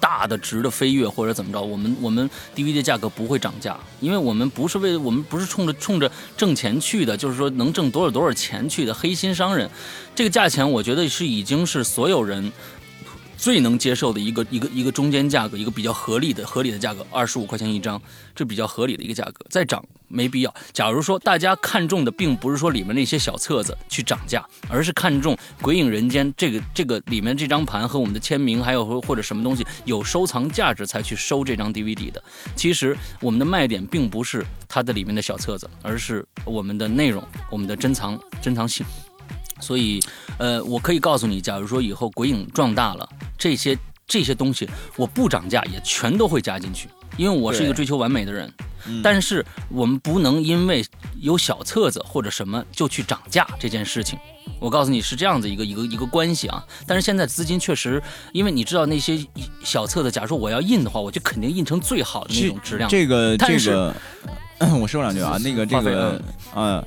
大的值的飞跃或者怎么着，我们我们 DVD 价格不会涨价，因为我们不是为我们不是冲着冲着挣钱去的，就是说能挣多少多少钱去的黑心商人，这个价钱我觉得是已经是所有人。最能接受的一个一个一个中间价格，一个比较合理的合理的价格，二十五块钱一张，这比较合理的一个价格。再涨没必要。假如说大家看中的并不是说里面那些小册子去涨价，而是看中《鬼影人间》这个这个里面这张盘和我们的签名，还有或者什么东西有收藏价值才去收这张 DVD 的。其实我们的卖点并不是它的里面的小册子，而是我们的内容，我们的珍藏珍藏性。所以，呃，我可以告诉你，假如说以后鬼影壮大了，这些这些东西我不涨价也全都会加进去，因为我是一个追求完美的人。但是我们不能因为有小册子或者什么就去涨价这件事情。我告诉你是这样子一个一个一个关系啊。但是现在资金确实，因为你知道那些小册子，假如说我要印的话，我就肯定印成最好的那种质量。这个这个，我说两句啊，那个这个啊。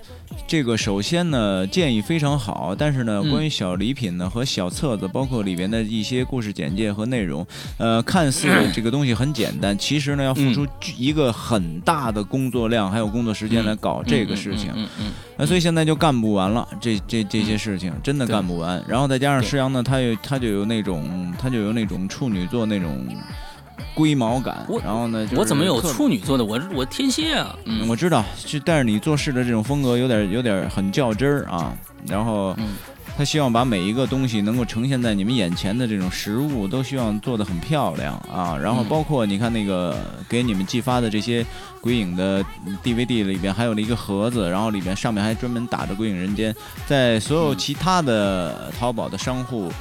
这个首先呢，建议非常好，但是呢，关于小礼品呢和小册子，包括里边的一些故事简介和内容，呃，看似这个东西很简单，其实呢要付出一个很大的工作量，还有工作时间来搞这个事情，那所以现在就干不完了，这这这些事情真的干不完。然后再加上施阳呢，他有他就有那种他就有那种处女座那种。龟毛感，然后呢？我怎么有处女座的？我我天蝎啊！嗯，我知道，就但是你做事的这种风格有点有点很较真儿啊。然后，他希望把每一个东西能够呈现在你们眼前的这种实物，都希望做得很漂亮啊。然后包括你看那个给你们寄发的这些鬼影的 DVD 里边，还有了一个盒子，然后里边上面还专门打着《鬼影人间》。在所有其他的淘宝的商户。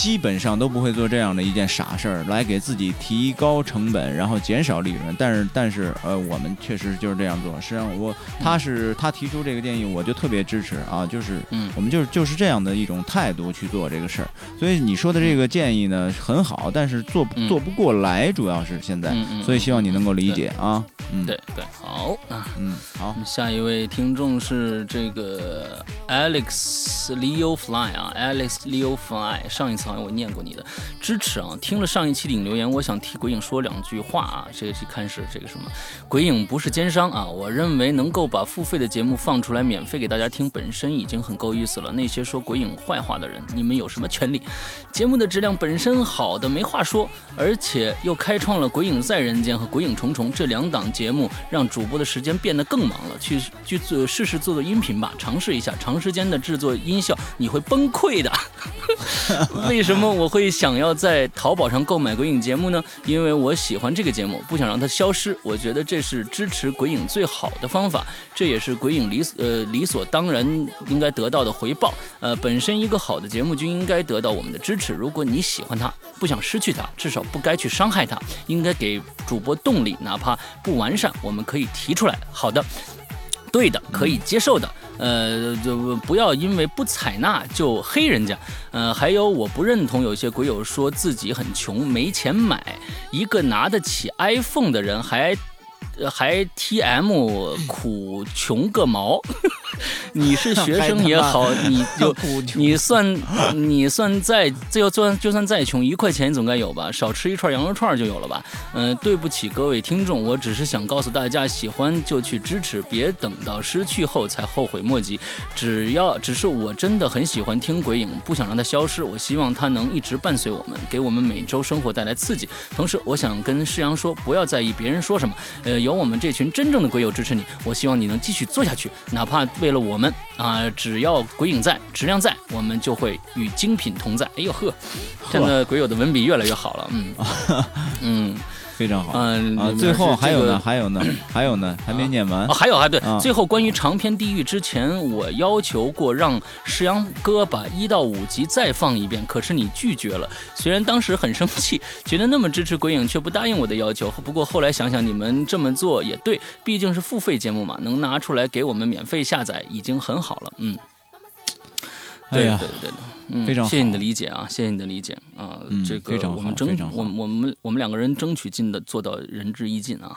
基本上都不会做这样的一件傻事儿，来给自己提高成本，然后减少利润。但是，但是，呃，我们确实就是这样做。实际上，我他是他提出这个建议，我就特别支持啊。就是，嗯，我们就是就是这样的一种态度去做这个事儿。所以你说的这个建议呢很好，但是做做不过来，主要是现在。所以希望你能够理解啊。嗯，对对，好啊，嗯，好。下一位听众是这个 Alex Leo Fly 啊，Alex Leo Fly，上一。好像我念过你的支持啊！听了上一期的影留言，我想替鬼影说两句话啊！这个是看是这个什么？鬼影不是奸商啊！我认为能够把付费的节目放出来免费给大家听，本身已经很够意思了。那些说鬼影坏话的人，你们有什么权利？节目的质量本身好的没话说，而且又开创了《鬼影在人间》和《鬼影重重》这两档节目，让主播的时间变得更忙了。去去做试试做做音频吧，尝试一下，长时间的制作音效你会崩溃的。为什么我会想要在淘宝上购买鬼影节目呢？因为我喜欢这个节目，不想让它消失。我觉得这是支持鬼影最好的方法，这也是鬼影理呃理所当然应该得到的回报。呃，本身一个好的节目就应该得到我们的支持。如果你喜欢它，不想失去它，至少不该去伤害它，应该给主播动力，哪怕不完善，我们可以提出来。好的，对的，可以接受的。呃，就不要因为不采纳就黑人家。呃，还有我不认同有些鬼友说自己很穷没钱买，一个拿得起 iPhone 的人还。还 T M 苦穷个毛，你是学生也好，你就 你算你算再就算就算再穷，一块钱总该有吧？少吃一串羊肉串就有了吧？嗯，对不起各位听众，我只是想告诉大家，喜欢就去支持，别等到失去后才后悔莫及。只要只是我真的很喜欢听鬼影，不想让它消失，我希望它能一直伴随我们，给我们每周生活带来刺激。同时，我想跟世阳说，不要在意别人说什么，呃，有我们这群真正的鬼友支持你，我希望你能继续做下去，哪怕为了我们啊，只要鬼影在，质量在，我们就会与精品同在。哎呦呵，现在鬼友的文笔越来越好了，嗯 嗯。非常好，嗯啊，最后还有呢，还有呢，还有呢，还没念完。还有啊对，最后关于长篇地狱之前，我要求过让石阳哥把一到五集再放一遍，可是你拒绝了。虽然当时很生气，觉得那么支持鬼影，却不答应我的要求。不过后来想想，你们这么做也对，毕竟是付费节目嘛，能拿出来给我们免费下载已经很好了。嗯，对对对。嗯，非常谢谢你的理解啊，谢谢你的理解啊，这个我们争，我我们我们两个人争取尽的做到仁至义尽啊。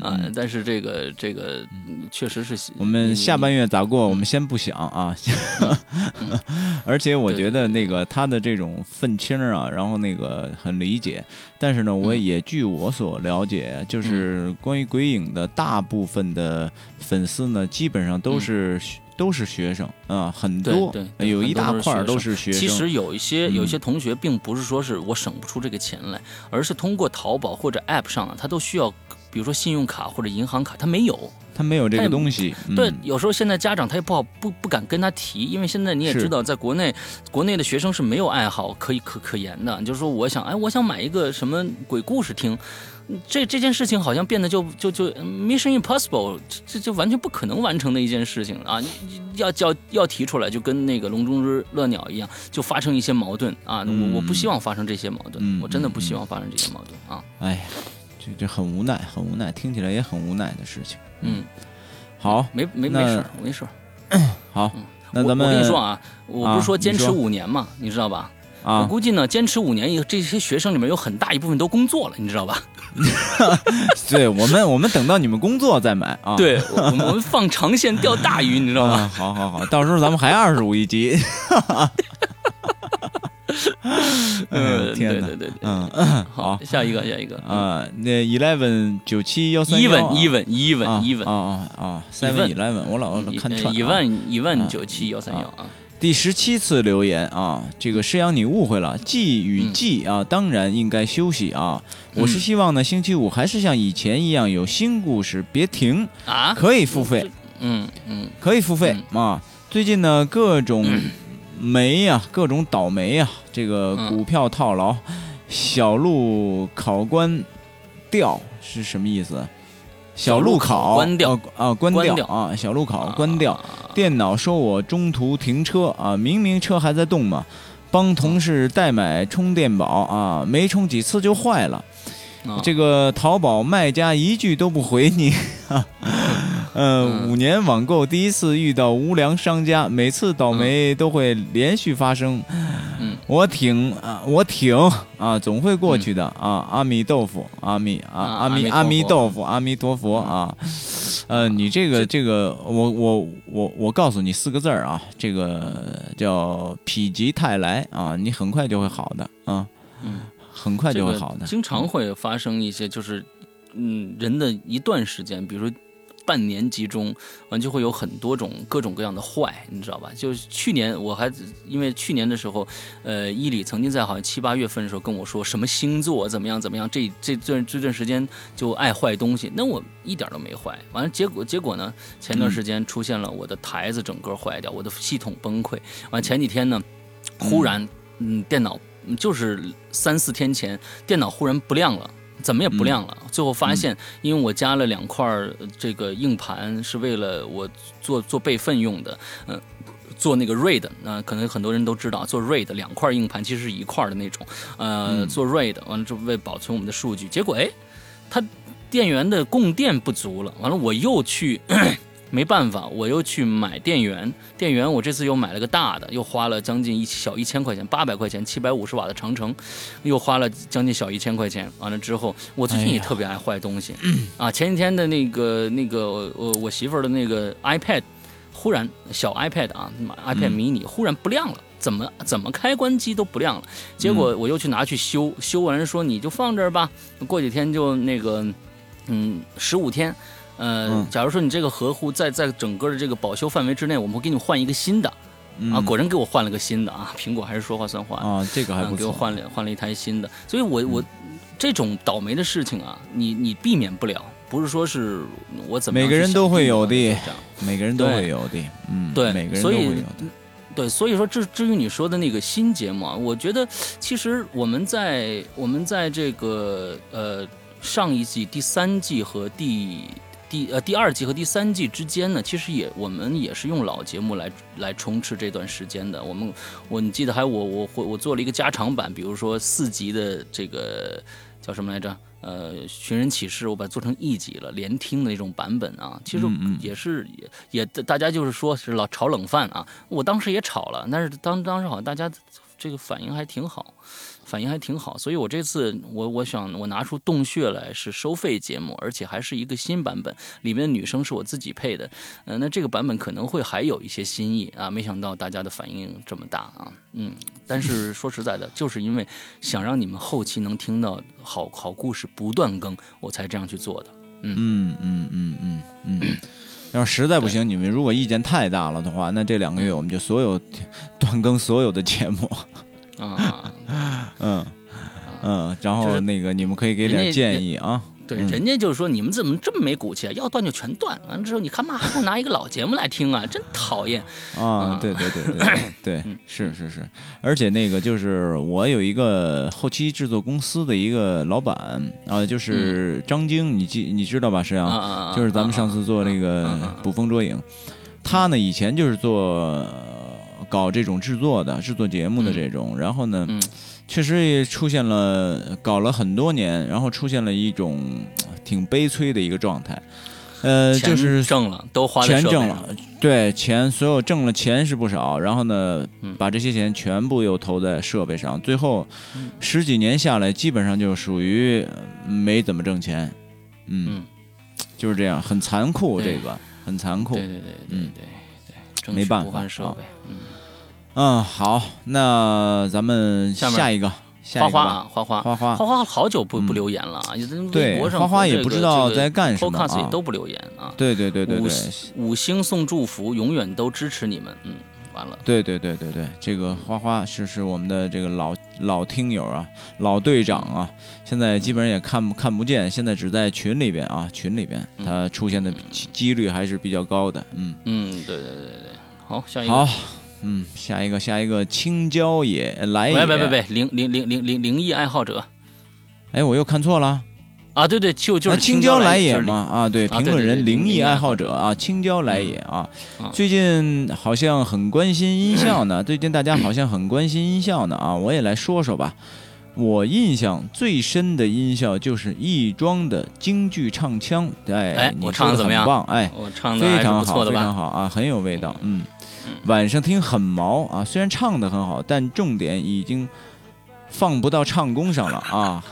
啊，但是这个这个确实是我们下半月咋过，我们先不想啊。而且我觉得那个他的这种愤青啊，然后那个很理解，但是呢，我也据我所了解，就是关于鬼影的大部分的粉丝呢，基本上都是。都是学生啊，很多，对，有一大块都是学生。其实有一些有一些同学，并不是说是我省不出这个钱来，而是通过淘宝或者 App 上啊，他都需要，比如说信用卡或者银行卡，他没有，他没有这个东西。对，有时候现在家长他也不好不不敢跟他提，因为现在你也知道，在国内国内的学生是没有爱好可以可可言的。就是说，我想，哎，我想买一个什么鬼故事听。这这件事情好像变得就就就 Mission Impossible，这就完全不可能完成的一件事情啊！要要要提出来，就跟那个笼中之乐鸟一样，就发生一些矛盾啊！我我不希望发生这些矛盾，我真的不希望发生这些矛盾啊！哎呀，这这很无奈，很无奈，听起来也很无奈的事情。嗯，好，没没没事没事 好，那咱们我跟你说啊，我不是说坚持五年嘛，你知道吧？啊，我估计呢，坚持五年以后，这些学生里面有很大一部分都工作了，你知道吧？对我们，我们等到你们工作再买啊。对，我们放长线钓大鱼，你知道吗？好好好，到时候咱们还二十五一集。嗯，天哪，对对对，嗯，好，下一个，下一个啊，那 eleven 九七幺三一问一问一问一问啊啊啊，seven eleven，我老看串一问一问九七幺三幺啊。第十七次留言啊，这个诗阳你误会了，季与季啊，当然应该休息啊。我是希望呢，星期五还是像以前一样有新故事，别停啊，可以付费，嗯嗯，可以付费啊。最近呢，各种霉呀，各种倒霉呀，这个股票套牢，小路考官掉是什么意思？小路考关掉啊，关掉啊！小路考关掉，电脑说我中途停车啊，明明车还在动嘛。帮同事代买充电宝啊，没充几次就坏了。这个淘宝卖家一句都不回你。呃，五年网购第一次遇到无良商家，每次倒霉都会连续发生。嗯，我挺啊，我挺啊，总会过去的啊。阿弥豆腐，阿弥啊，阿弥阿弥豆腐，阿弥陀佛啊。呃，你这个这个，我我我我告诉你四个字儿啊，这个叫否极泰来啊，你很快就会好的啊，嗯，很快就会好的。经常会发生一些，就是嗯，人的一段时间，比如说。半年集中完就会有很多种各种各样的坏，你知道吧？就是去年我还因为去年的时候，呃，伊里曾经在好像七八月份的时候跟我说什么星座怎么样怎么样，这这段这段时间就爱坏东西，那我一点都没坏。完了结果结果呢？前段时间出现了我的台子整个坏掉，我的系统崩溃。完前几天呢，忽然嗯电脑就是三四天前电脑忽然不亮了。怎么也不亮了，最后发现，因为我加了两块这个硬盘，是为了我做做备份用的，嗯，做那个 RAID，那可能很多人都知道，做 RAID 两块硬盘其实是一块的那种，呃，做 RAID 完了之后为保存我们的数据，结果哎，它电源的供电不足了，完了我又去。没办法，我又去买电源。电源我这次又买了个大的，又花了将近一小一千块钱，八百块钱，七百五十瓦的长城，又花了将近小一千块钱。完了之后，我最近也特别爱坏东西啊。前几天的那个那个我我媳妇儿的那个 iPad，忽然小 iPad 啊，iPad mini 忽然不亮了，怎么怎么开关机都不亮了。结果我又去拿去修，修完说你就放这儿吧，过几天就那个嗯十五天。呃，假如说你这个合乎在在整个的这个保修范围之内，我们会给你换一个新的，啊，果然给我换了个新的啊，苹果还是说话算话啊，这个还不错，给我换了换了一台新的，所以我我这种倒霉的事情啊，你你避免不了，不是说是我怎么每个人都会有的，每个人都会有的，嗯，对，每个人都会有的，对，所以说至至于你说的那个新节目，啊，我觉得其实我们在我们在这个呃上一季第三季和第。第呃第二季和第三季之间呢，其实也我们也是用老节目来来充斥这段时间的。我们我你记得还我我我我做了一个加长版，比如说四集的这个叫什么来着？呃，寻人启事，我把它做成一集了，连听的那种版本啊。其实也是也也大家就是说是老炒冷饭啊。我当时也炒了，但是当当时好像大家。这个反应还挺好，反应还挺好。所以我这次我我想我拿出洞穴来是收费节目，而且还是一个新版本，里面的女生是我自己配的。嗯、那这个版本可能会还有一些新意啊，没想到大家的反应这么大啊，嗯。但是说实在的，就是因为想让你们后期能听到好好故事不断更，我才这样去做的。嗯嗯嗯嗯嗯。要是实在不行，你们如果意见太大了的话，那这两个月我们就所有断更所有的节目。啊，嗯嗯，然后那个你们可以给点建议啊。对，嗯人家就是说你们怎么这么没骨气啊？要断就全断，完了之后你干嘛还不拿一个老节目来听啊？真讨厌。啊，对对对对对对，是是是，而且那个就是我有一个后期制作公司的一个老板啊，就是张晶，你记你知道吧？石阳，啊！就是咱们上次做那个捕风捉影，他呢以前就是做呃搞这种制作的，制作节目的这种，然后呢，嗯。确实也出现了搞了很多年，然后出现了一种呃挺悲催的一个状态，呃，就是挣了，都花钱挣了，对，钱所有挣了钱是不少，然后呢，嗯。把这些钱全部又投在设备上，最后嗯。十几年下来，基本上就属于呃没怎么挣钱，嗯，嗯，就是这样，很残酷，这个很残酷。对，对对对嗯。对对，没办法。嗯，嗯，好，那咱们下面下一个，下一个花花啊，花花花花花花好久不不嗯留言了啊，也在微对博上花花也不知道在干什么 Podcast 也啊都不留言啊。对对对对五对。星五星送祝福，永远都支持你们。嗯，完了。对对对对对，这个花花是是我们的这个老老听友啊，老队长啊，现在基本上也看不看不见，现在只在群里边啊，群里边嗯他出现的几几率还是比较高的，嗯，嗯，对对对对对。好，下一个。好，嗯，下一个下一个青椒也来也，别别别别，灵灵灵灵灵灵异爱好者。哎，我又看错了。啊，对对，就就是啊青椒来也嘛啊，对，啊评论人灵异爱好者者。啊，青椒来也啊最近好像很关心音效呢，最近大家好像很关心音效呢啊，我也来说说吧。我印象最深的音效就是亦庄的京剧唱腔，哎，哎我你唱的怎么样？很棒，哎，我唱的非常好，非常？好啊，很有味道，嗯。嗯，晚上听很毛啊，虽然唱的很好，但重点已经放不到唱功上了啊，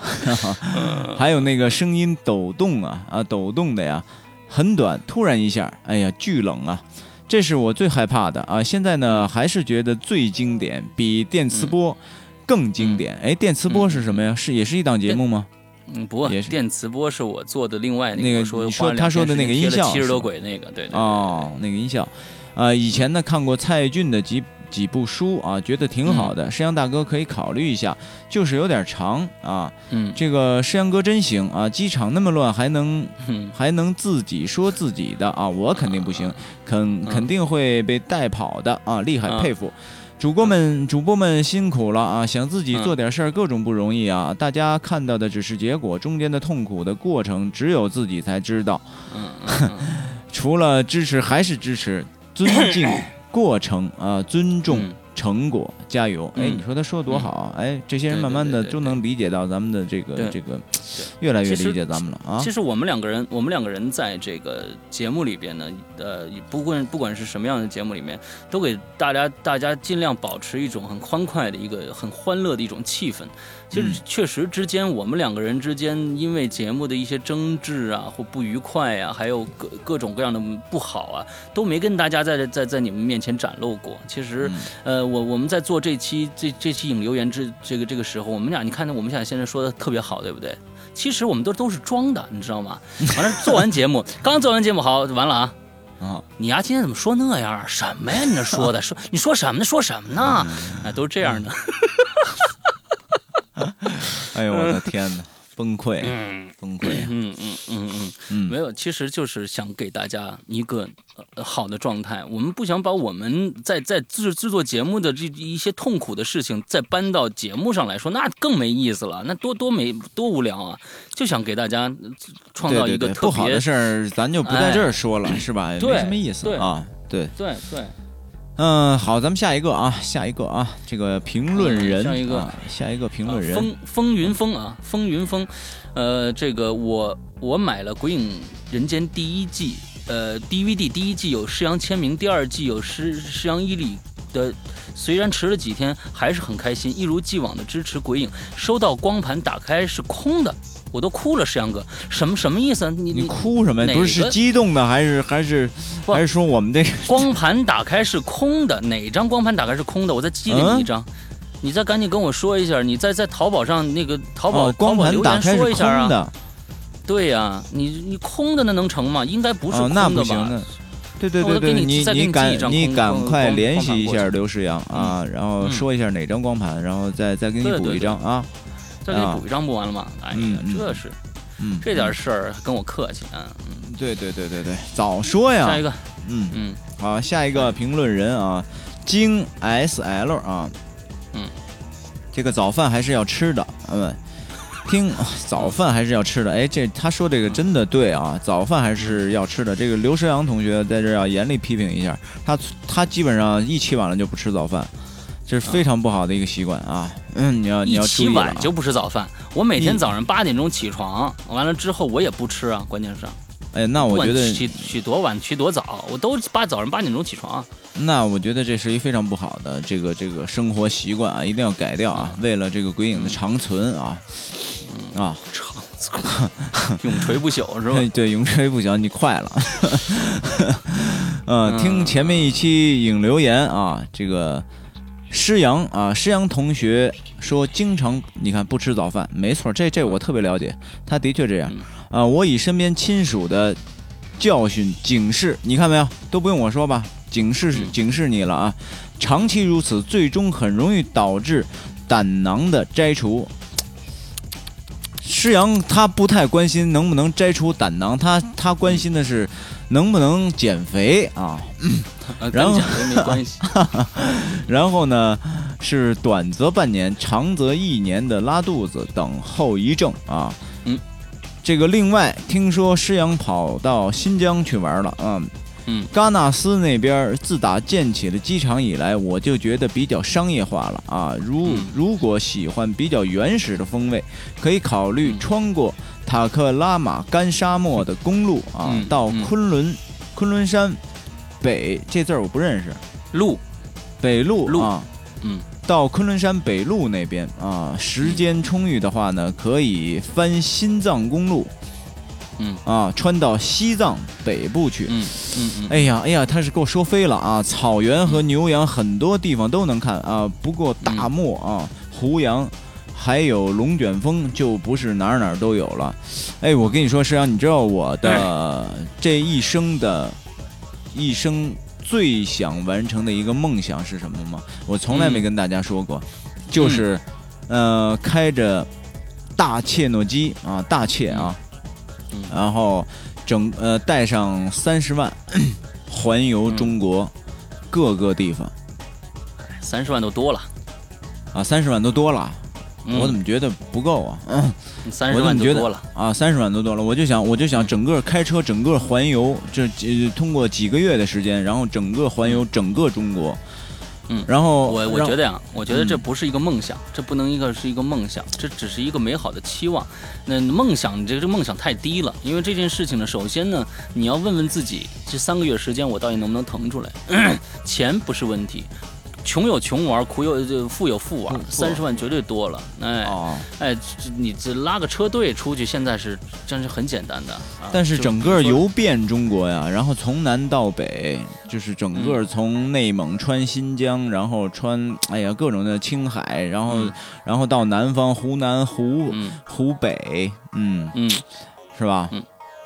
还有那个声音抖动啊啊抖动的呀，很短，突然一下，哎呀，巨冷啊。这是我最害怕的啊！现在呢，还是觉得最经典，比电磁波更经典。哎，电磁波是什么呀？是也是一档节目吗？嗯，不也是电磁波是我做的另外那个个说他说的那个音效七十多轨那个，对对对哦，那个音效，呃，以前呢看过蔡骏的几几部书啊，觉得挺好的。山羊大哥可以考虑一下，就是有点长啊。嗯这个山羊哥真行啊，机场那么乱，还能嗯还能自己说自己的啊，我肯定不行，肯肯定会被带跑的啊，厉害，嗯佩服。主播们，主播们辛苦了啊！想自己嗯做点事儿，各种不容易啊！大家看到的只是结果，中间的痛苦的过程，只有自己才知道。除了支持还是支持，尊敬过程 啊、尊重嗯成果，加油！哎，嗯你说他说的多好啊！哎，这些人慢慢的都能理解到咱们的这个这个，越来越理解咱们了啊其！实我们两个人，我们两个人在这个节目里边呢，呃，不管不管是什么样的节目里面，都给大家大家尽量保持一种很欢快的一个很欢乐的一种气氛。其实嗯确实之间，我们两个人之间因为节目的一些争执啊或不愉快啊，还有各各种各样的不好啊，都没跟大家在在在你们面前展露过。其实，嗯呃，我我们在做这期这这期影留言之这个这个时候，我们俩你看我们俩现在说的特别好，对不对？其实我们都都是装的，你知道吗？完了，做完节目，刚做完节目，好，完了啊！啊，你呀，今天怎么说那样啊？什么呀？你那说的，说你说什么呢？说什么呢？哎，都是这样的。哎呦我的天哪，崩溃，嗯崩溃！嗯嗯嗯嗯，嗯没有，其实就是想给大家一个呃好的状态。我们不想把我们在在制制作节目的这一些痛苦的事情再搬到节目上来说，那更没意思了，那多多没多无聊啊！就想给大家呃创造一个特别不好的事儿咱就不在这儿说了，是吧？对没什么意思对啊。对，对对。嗯，好，咱们下一个啊，下一个啊，这个评论人，嗯下一个。啊下一个评论啊、人，风风云风啊，风云风，呃，这个我我买了《鬼影人间》第一季，呃，DVD 第一季有施洋签名，第二季有施施洋伊里的虽然迟了几天，还是很开心，一如既往的支持鬼影。收到光盘打开是空的，我都哭了，石阳哥，什么什么意思？你你哭什么？哪不是是激动的，还是还是还是说我们这个光盘打开是空的，哪张光盘打开是空的？我再寄给你一张，你再赶紧跟我说一下，你再在淘宝上那个淘宝、哦光盘打开是说一下啊。对呀、你你空的那能成吗？应该不是哦空，的吧？那不行，那对对对对，你你赶你赶快联系一下刘世阳啊，然后嗯说一下哪张光盘，然后再再给你补一张啊。再给你补一张不完了吗？哎呀这是嗯，这点事儿跟我客气啊。嗯，对对对对对，早说呀。下一个，嗯，嗯好，下一个评论人啊，京 S L 啊，嗯，这个早饭还是要吃的，嗯，听早饭还是要吃的，哎，这他说这个真的对啊，早饭还是要吃的。这个刘诗阳同学在这儿要严厉批评一下，他他基本上一起晚了就不吃早饭，这是非常不好的一个习惯啊。嗯，你要你要注意了啊起晚就不吃早饭。我每天早上八点钟起床，完了之后我也不吃啊。关键是，哎，那我觉得起起多晚起多早，我都八早上八点钟起床。那我觉得这是一非常不好的这个这个生活习惯啊，一定要改掉啊！为了这个鬼影的长存啊啊，长存永垂不朽是吧？对，永垂不朽，你快了。呃，嗯听前面一期影留言啊，这个施阳啊，施阳同学说经常你看不吃早饭，没错，这这我特别了解，他的确这样啊。我以身边亲属的教训警示，你看没有，都不用我说吧，警示嗯警示你了啊。长期如此，最终很容易导致胆囊的摘除。施阳他不太关心能不能摘除胆囊，他他关心的是能不能减肥啊。呃然后没关系。然后呢，是短则半年，长则一年的拉肚子等后遗症啊。嗯，这个另外听说施阳跑到新疆去玩了啊。嗯，戛纳斯那边自打建起了机场以来，我就觉得比较商业化了啊。如、嗯如果喜欢比较原始的风味，可以考虑嗯穿过塔克拉玛干沙漠的公路啊，嗯到嗯。昆仑、昆仑山北这字儿我不认识，路，北路路。啊，嗯，到昆仑山北路那边啊，时间充裕的话呢，可以翻新藏公路，嗯。啊，穿到西藏北部去。嗯嗯嗯，哎呀，哎呀，他是给我说飞了啊！草原和牛羊很多地方都能看啊，不过大漠啊、胡杨，还有龙卷风就不是哪儿哪儿都有了。哎，我跟你说，石阳，你知道我的这一生的，一生最想完成的一个梦想是什么吗？我从来没嗯跟大家说过，就是，呃，开着大切诺基啊，大切啊，嗯。然后整呃带上三十万，环游中国各个地方。三十万都多了。啊，三十万都多了，嗯我怎么觉得不够啊？嗯三十万多了？啊，三十万都多了，我就想我就想整个开车整个环游，这呃通过几个月的时间，然后整个环游整个中国，嗯然后我我觉得呀，我觉得这嗯不是一个梦想，这不能一个是一个梦想，这只是一个美好的期望。那梦想，你这个这个梦想太低了，因为这件事情呢，首先呢，你要问问自己，这三个月时间我到底能不能腾出来？钱不是问题。穷有穷玩，苦有这富有富玩富，三十万绝对多了。哎哦，哎，这你这拉个车队出去，现在是真是很简单的。啊但是整个游遍中国呀，然后从南到北，就是整个从内蒙穿新疆，然后穿哎呀各种的青海，然后、嗯然后到南方湖南湖、嗯湖北，嗯，嗯，是吧？嗯，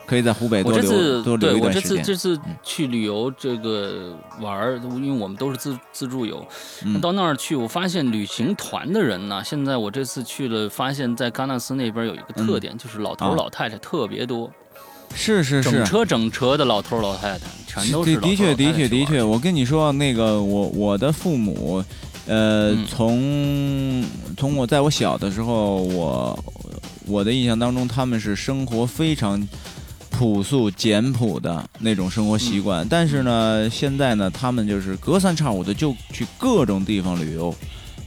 可以在湖北多留我这次多留对我这一段时间。次这次嗯。去旅游这个玩儿，因为我们都是自自助游，嗯。到那儿去，我发现旅行团的人呢，现在我这次去了，发现在喀纳斯那边有一个特点，就是老头老太太特别多，是是是。整，车整车的老头老太太，全都是的的确的确的确，我跟你说，那个我我的父母，呃，嗯。从从我在我小的时候，我我的印象当中，他们是生活非常朴素简朴的那种生活习惯，但是呢，现在呢，他们就是隔三差五的就去各种地方旅游。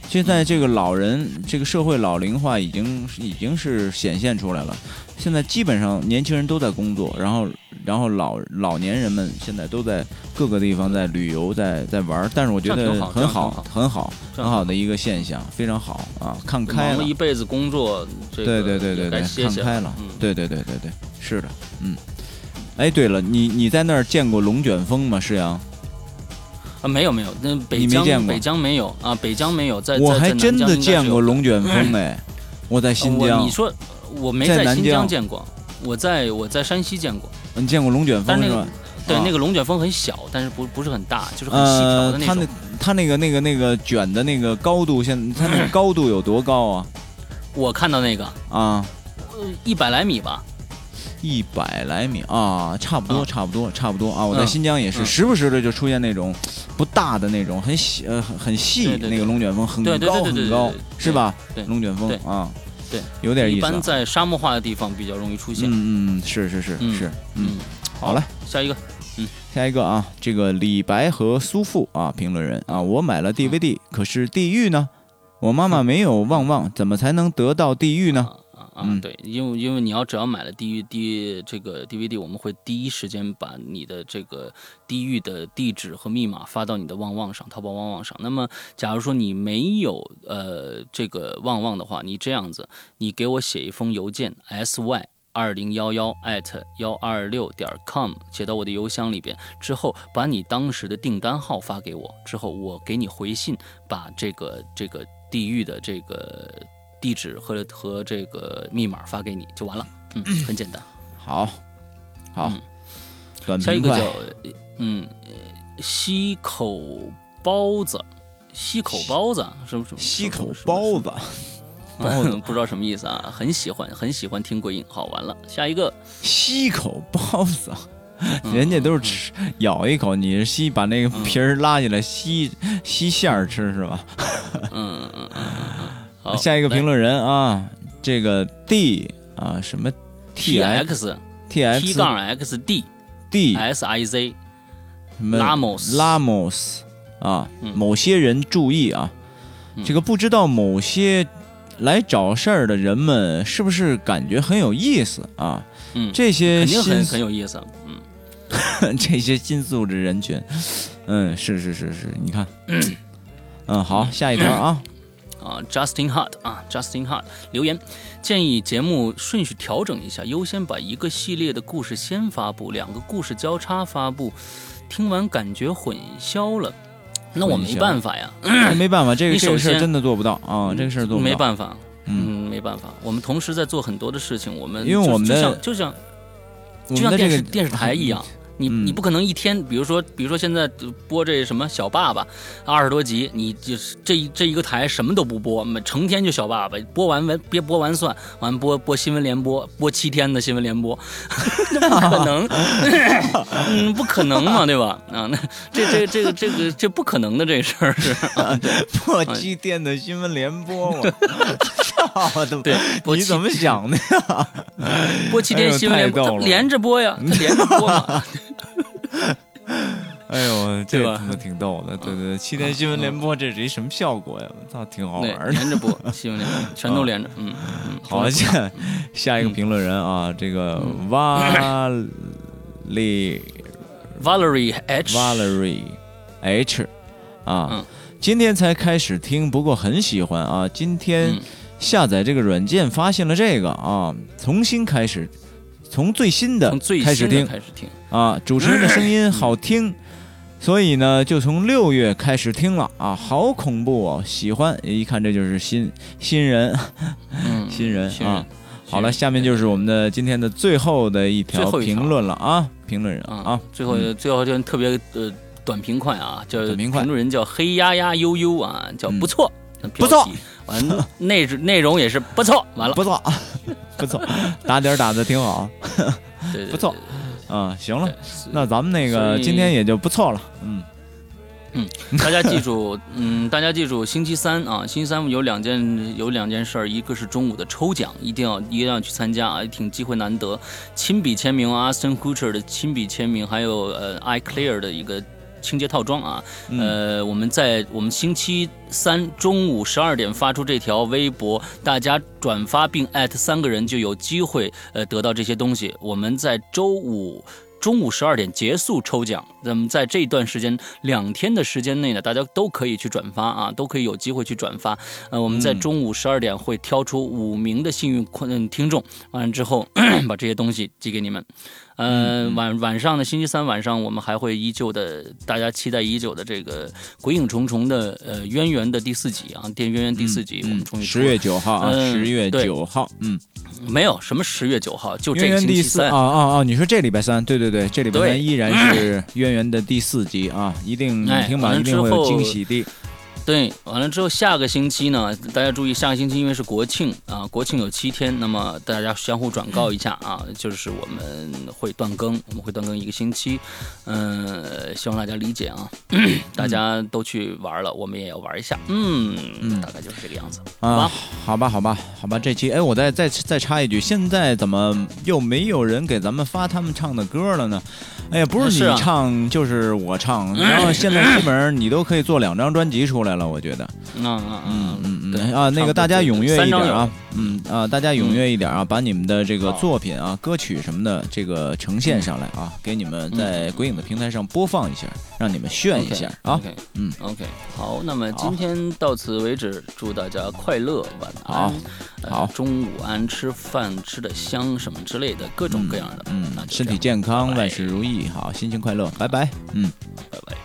现在这个老人，这个社会老龄化已经已经是显现出来了。现在基本上年轻人都在工作，然后然后老老年人们现在都在各个地方在旅游，在在玩，但是我觉得很好，很好，很好的一个现象，非常好啊，看开了。忙了一，辈子工作，这对对对对对，看开了。嗯，，对对对对对，是的，嗯。哎，对了，你你在那儿见过龙卷风吗？石阳？啊，没有没有，那北疆北疆没有啊，北疆没有，在我还真的见过龙卷风哎，我在新疆。我你，说我没在新疆见过，我在我在山西见过，你见过龙卷风是吧？对，啊。那个龙卷风很小，但是不不是很大，就是很细条的，呃它那那种。它那个那个那个卷的那个高度，现它那个高度有多高啊？我看到那个。啊，一百来米吧，一百来米啊，差不多，嗯差不多，差不多。啊！我在嗯新疆也是，嗯。时不时的就出现那种不大的那种很细呃很很细对对对。那个龙卷风，很高很高，是吧？龙卷风啊，对，有点一般意思啊。在沙漠化的地方比较容易出现。嗯嗯，是是是嗯是，嗯，嗯，好嘞。下一个，嗯下一个啊，这个李白和苏富啊，评论人啊，我买了 DVD，可是地狱呢？我妈妈没有旺旺，怎么才能得到地狱呢？嗯，对，因为因为你要只要买了地狱 D 这个 DVD，我们会第一时间把你的这个地狱的地址和密码发到你的旺旺上，淘宝旺旺上。那么，假如说你没有呃这个旺旺的话，你这样子，你给我写一封邮件 sy。二零幺幺 at 幺二六点 com 写到我的邮箱里边之后，把你当时的订单号发给我，之后我给你回信，把这个这个地域的这个地址和和这个密码发给你就完了，嗯，很简单。好，好下一个叫嗯呃西口包子，西口包子是不是？西口包子，包子不知道什么意思啊，很喜欢很喜欢听鬼影。好，完了，下一个 西口包子，嗯人家都是吃咬一口，你是吸把那个皮儿拉起来吸吸馅儿吃是吧？嗯，好，下一个评论论人啊，这个 D 啊什么 T T X T X 杠 X D D S I Z 什么 Lamos Lamos 啊，嗯。某些人注意啊，嗯。这个不知道某些来找事儿的人们是不是感觉很有意思啊？嗯，这些肯定很很有意思，嗯。这些新素质人群，嗯，是是是是，你看，嗯，好，下一条啊，啊，Justin Hart 啊，Justin Hart 留言建议节目顺序调整一下，优先把一个系列的故事先发布，两个故事交叉发布，听完感觉混淆了。那我没办法呀，那没办法，这个你首先这个事儿真的做不到啊，这个事儿做不到，没办法，嗯，嗯，没办法，我们同时在做很多的事情，我们因为就就我们的像就像就像电视电视台一样，嗯你你不可能一天，比如说比如说现在播这什么小爸爸二十多集，你就是这一这一个台什么都不播，每成天就小爸爸，播完完别播完算，完播播新闻联播，播七天的新闻联播，那不可能，嗯，不可能嘛，对吧？啊，那这这这个这个这不可能的这事儿是，啊对破七天的新闻联播嘛，对，你怎么想的呀？播七天新闻联播，连着播呀，它连着播嘛，哎呦，这他妈挺逗的，对对对，七天新闻联播这是一什么效果呀？我操，挺好玩，的。连着播 新闻联播，全都连着，嗯嗯，好，下下一个评论人啊，这个 Valerie Valerie H Valerie H 啊嗯，今天才开始听，不过很喜欢啊。今天嗯下载这个软件，发现了这个啊，重新开始，从最新的开始听。开始听，啊，主持人的声音好听。所以呢，就从六月开始听了。啊，好恐怖哦，喜欢，一看这就是新新人，嗯，新人啊。好了，下面就是我们的今天的最后的一条评论了啊，评论人啊啊，最后最后就特别呃短平快啊，叫短平快。评论人叫黑压压悠悠啊，叫嗯。不错，不错。完内内容也是不错，完了，不错，不错，打点打的挺好对对不错对啊。行了，那咱们那个今天也就不错了，嗯，嗯大家记住，嗯，大家记住，星期三啊，星期三有两件有两件事儿，一个是中午的抽奖，一定要一定要去参加啊，挺机会难得，亲笔签名啊，Aston Kutcher 的亲笔签名，还有呃 iClear 的一个清洁套装啊，嗯呃，我们在我们星期三中午十二点发出这条微博，大家转发并艾特三个人就有机会呃得到这些东西。我们在周五中午十二点结束抽奖。那么在这段时间两天的时间内呢，大家都可以去转发啊，都可以有机会去转发。呃，我们在中午十二点会挑出五名的幸运听众，完了之后 把这些东西寄给你们。呃，晚晚上呢，星期三晚上我们还会依旧的，大家期待已久的这个《鬼影重重》的呃渊源的第四集啊，电渊源第四集，我们终于十月九号啊，十月九号，嗯，没有什么十月九号，就这个星期三。啊啊啊！你说这礼拜三，对对对，这礼拜三依然是 渊源的第四集啊，一定你听吧，一定会有惊喜的。对，完了之后，下个星期呢，大家注意，下个星期因为是国庆啊，国庆有七天，那么大家相互转告一下啊，就是我们会断更，我们会断更一个星期，嗯，希望大家理解啊，大家都去玩了，我们也要玩一下，嗯嗯，大概就是这个样子啊，好吧，好吧，好吧，这期，哎，我再再再插一句，现在怎么又没有人给咱们发他们唱的歌了呢？哎呀，不是你唱就是我唱，然后现在基本上你都可以做两张专辑出来了，我觉得。嗯嗯嗯嗯嗯啊，那个大家踊跃一点啊，嗯啊，大家踊跃一点啊，把你们的这个作品啊、歌曲什么的这个呈现上来啊，给你们在鬼影的平台上播放一下，让你们炫一下啊。嗯，OK，好，那么今天到此为止，祝大家快乐，晚安。好，中午安，吃饭吃的香，什么之类的，各种各样的，嗯，身体健康，万事如意，好，心情快乐，拜拜，嗯，拜拜。